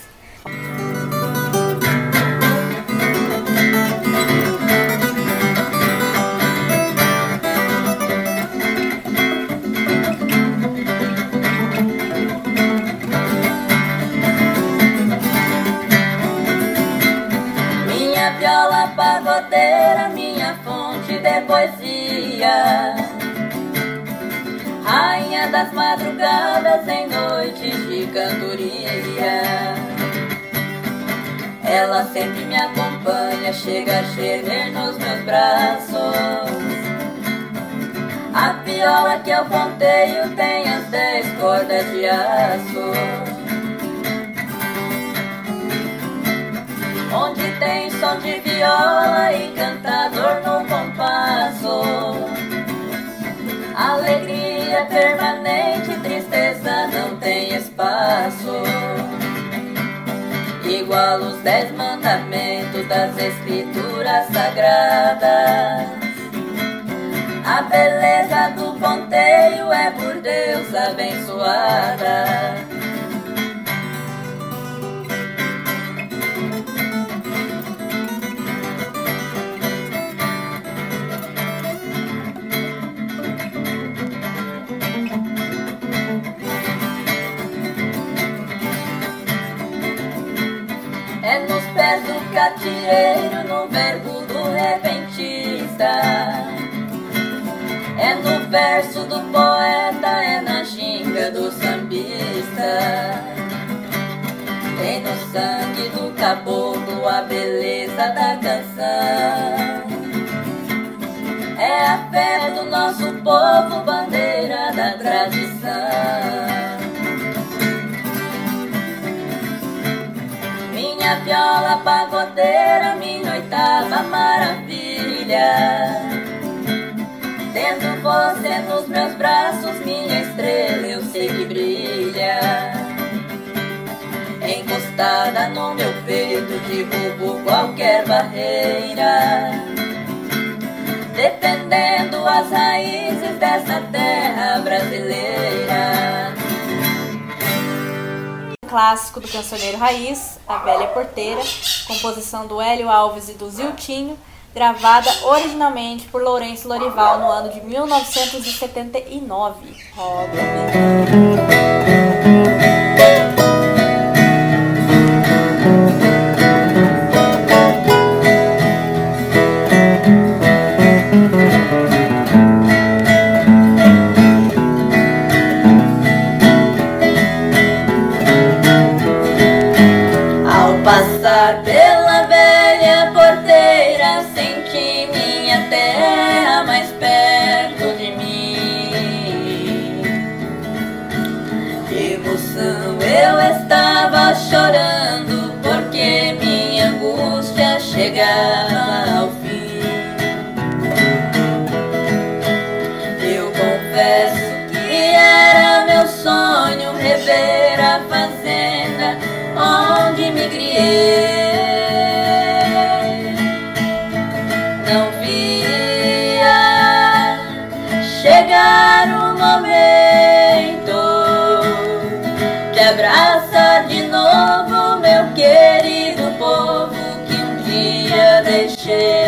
Ela sempre me acompanha, chega a gemer nos meus braços. A viola que eu ponteio tem as dez cordas de aço. Onde tem som de viola e cantador no compasso. Alegria permanente, tristeza não tem espaço. Igual os dez mandamentos das escrituras sagradas. A beleza do ponteio é por Deus abençoada. Caboclo a beleza da canção. É a fé do nosso povo, bandeira da tradição. Minha viola pagodeira, minha oitava maravilha. Tendo você nos meus braços, Encostada no meu peito, derrubo qualquer barreira. Defendendo as raízes dessa terra brasileira. Clássico do cancioneiro raiz, A Velha Porteira, composição do Hélio Alves e do Ziltinho, gravada originalmente por Lourenço Lorival no ano de 1979. that shit.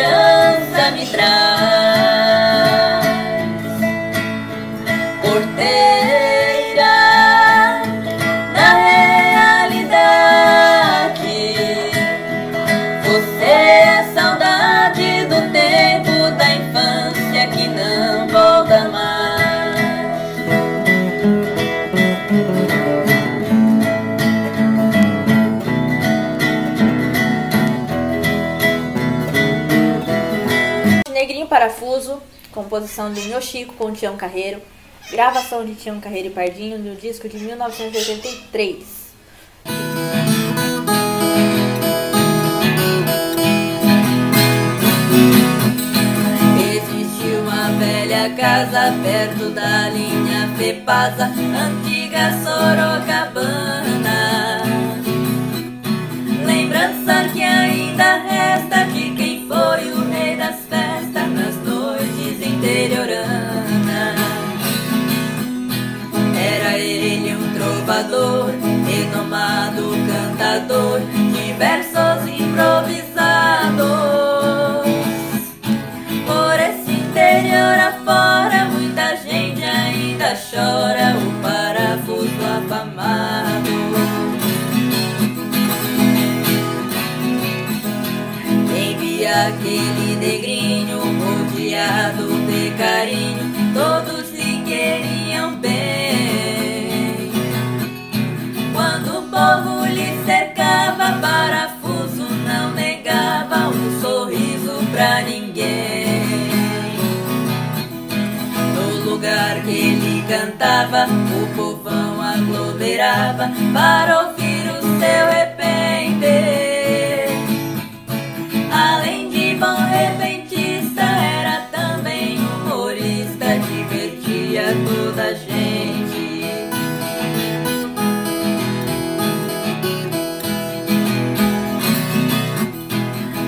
lembrança me traz. composição de Nho Chico com Tião Carreiro, gravação de Tião Carreiro e Pardinho no disco de 1983. velha casa perto da linha Fepasa, antiga Sorocaba. cantava, o povão aglomerava para ouvir o seu repente. Além de bom repentista, era também humorista, divertia toda a gente.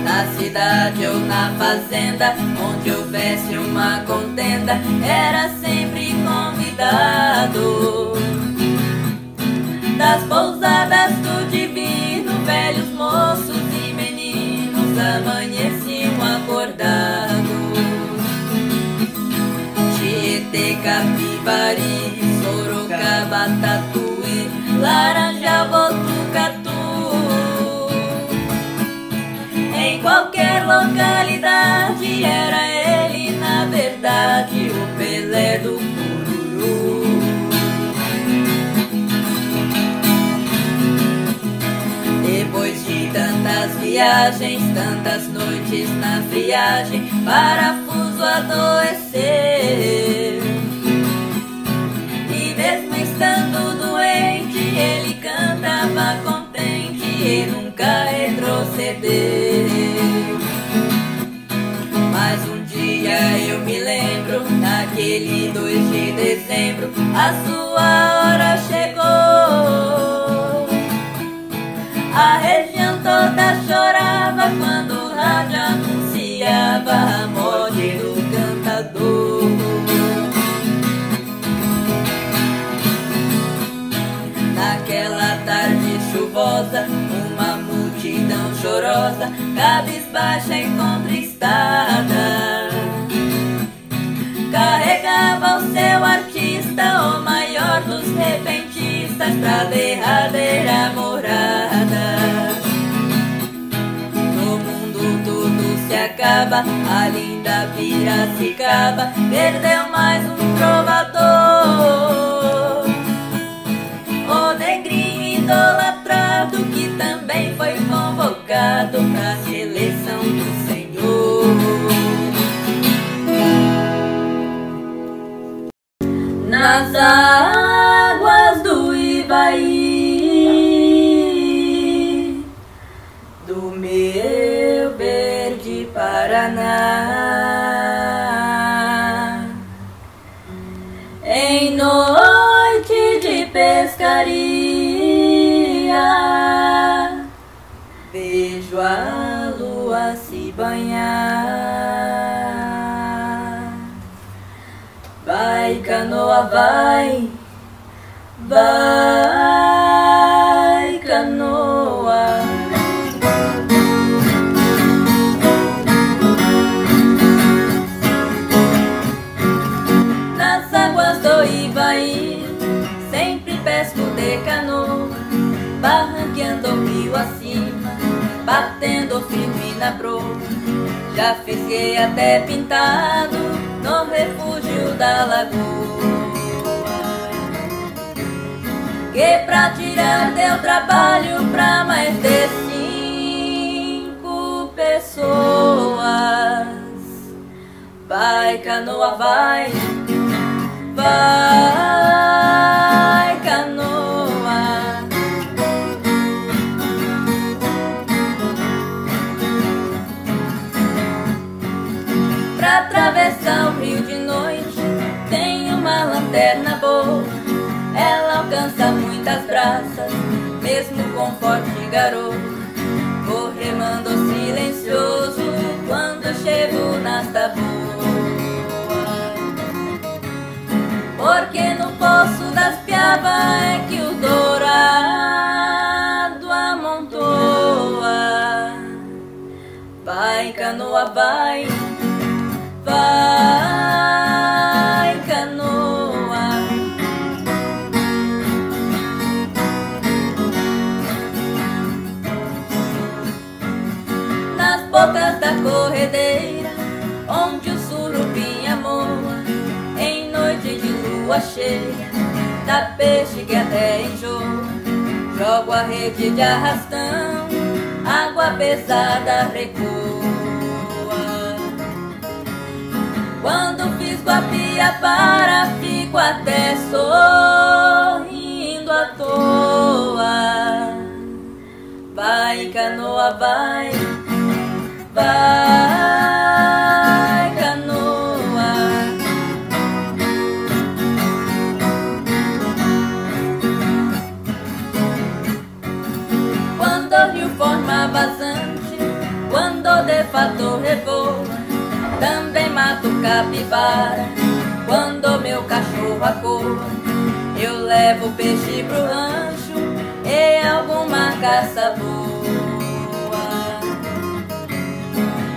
Na cidade ou na fazenda, onde houvesse uma contenda, era assim cuidado das pousadas do divino, velhos moços e meninos amanheciam acordados. Tietê, Capivari, Sorocaba, Tatuí, Laranja, Botucatu. Em qualquer localidade era ele, na verdade, o Pelé do viagens, tantas noites na friagem, parafuso adoecer. E mesmo estando doente, ele cantava contente e nunca retroceder. Mas um dia eu me lembro, naquele 2 de dezembro, a sua hora chegou. Anunciava a morte do cantador. Naquela tarde chuvosa, uma multidão chorosa, cabisbaixa e contristada, carregava o seu artista, o maior dos repentistas, pra derradeira morada. Se acaba, a linda Piracicaba perdeu mais um trovador. O negrinho idolatrado que também foi convocado pra seleção do Senhor. Nas Em noite de pescaria, vejo a lua se banhar. Vai, canoa, vai, vai, na proa. Já fiquei até pintado no refúgio da lagoa. Que pra tirar teu trabalho pra mais de cinco pessoas. Vai, canoa, vai, vai, atravessar o rio de noite tem uma lanterna boa. Ela alcança muitas braças, mesmo com forte garoto. Vou remando silencioso quando chego nas tabuas. Porque no poço das piabas é que o dourado amontoa. Vai, canoa, vai, vai, canoa. Nas bocas da corredeira, onde o surubim moa, em noite de lua cheia, dá peixe que até enjoa. Jogo a rede de arrastão, água pesada recoa. Quando fiz guapia para, fico até sorrindo à toa. Vai, canoa, vai, vai, canoa. Quando o rio forma vazante, quando de fato revoa, também mato capivara. Quando meu cachorro acorda, Eu levo peixe pro rancho E alguma caça boa.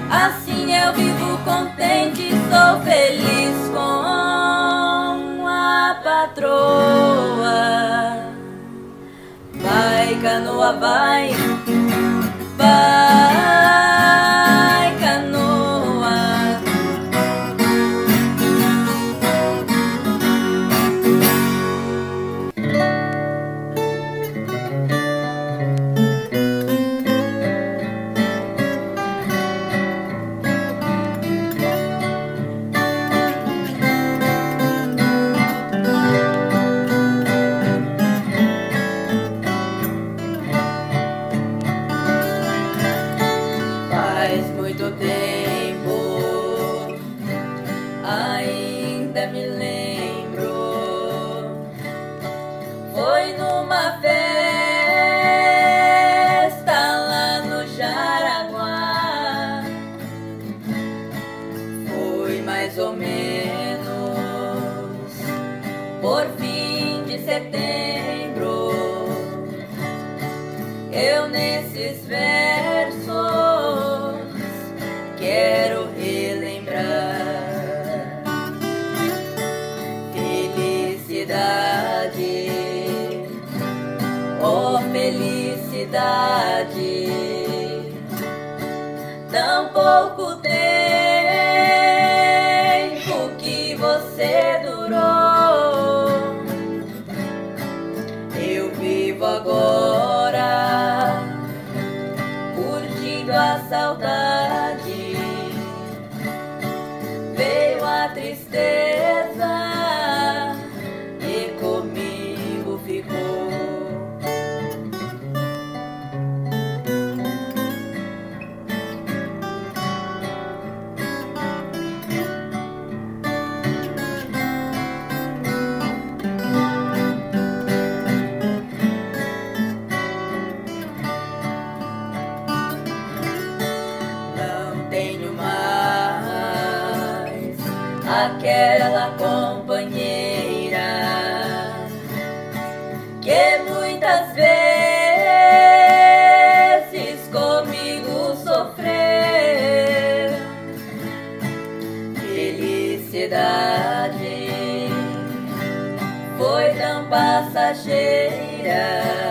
Assim eu vivo contente Sou feliz com a patroa. Vai canoa, vai Vai. Tão shade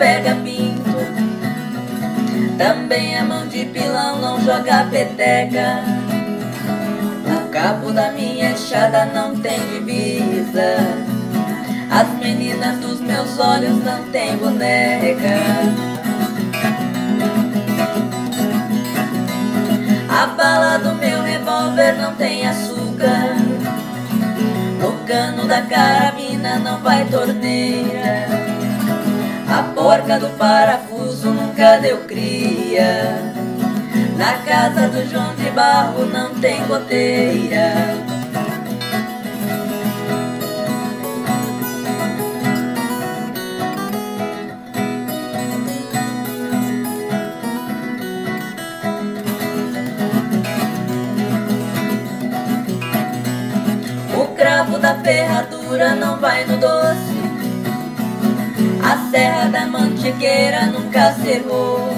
pega pinto. Também a mão de pilão não joga peteca. O cabo da minha enxada não tem divisa. As meninas dos meus olhos não tem boneca. A bala do meu revólver não tem açúcar. No cano da carabina não vai torneira A porca do parafuso nunca deu cria. Na casa do João de Barro não tem goteira nunca cerrou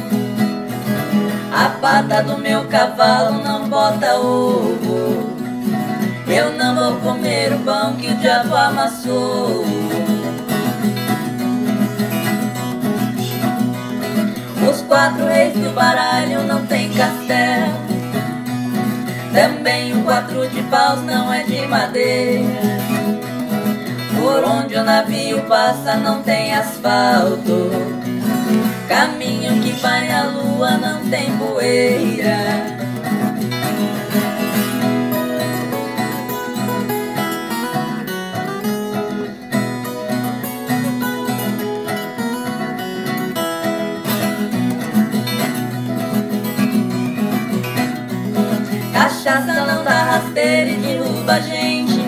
A pata do meu cavalo não bota ovo. Eu não vou comer o pão que o diabo amassou. Os quatro reis do baralho não tem castelo. Também o quatro de paus não é de madeira. Por onde o navio passa não tem asfalto Caminho que vai à lua não tem poeira cachaça não dá rasteira e derruba a gente.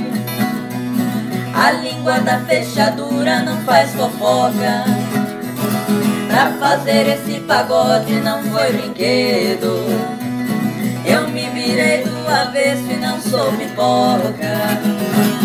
A língua da fechadura não faz fofoca. Pra fazer esse pagode não foi brinquedo. Eu me virei do avesso e não sou pipoca.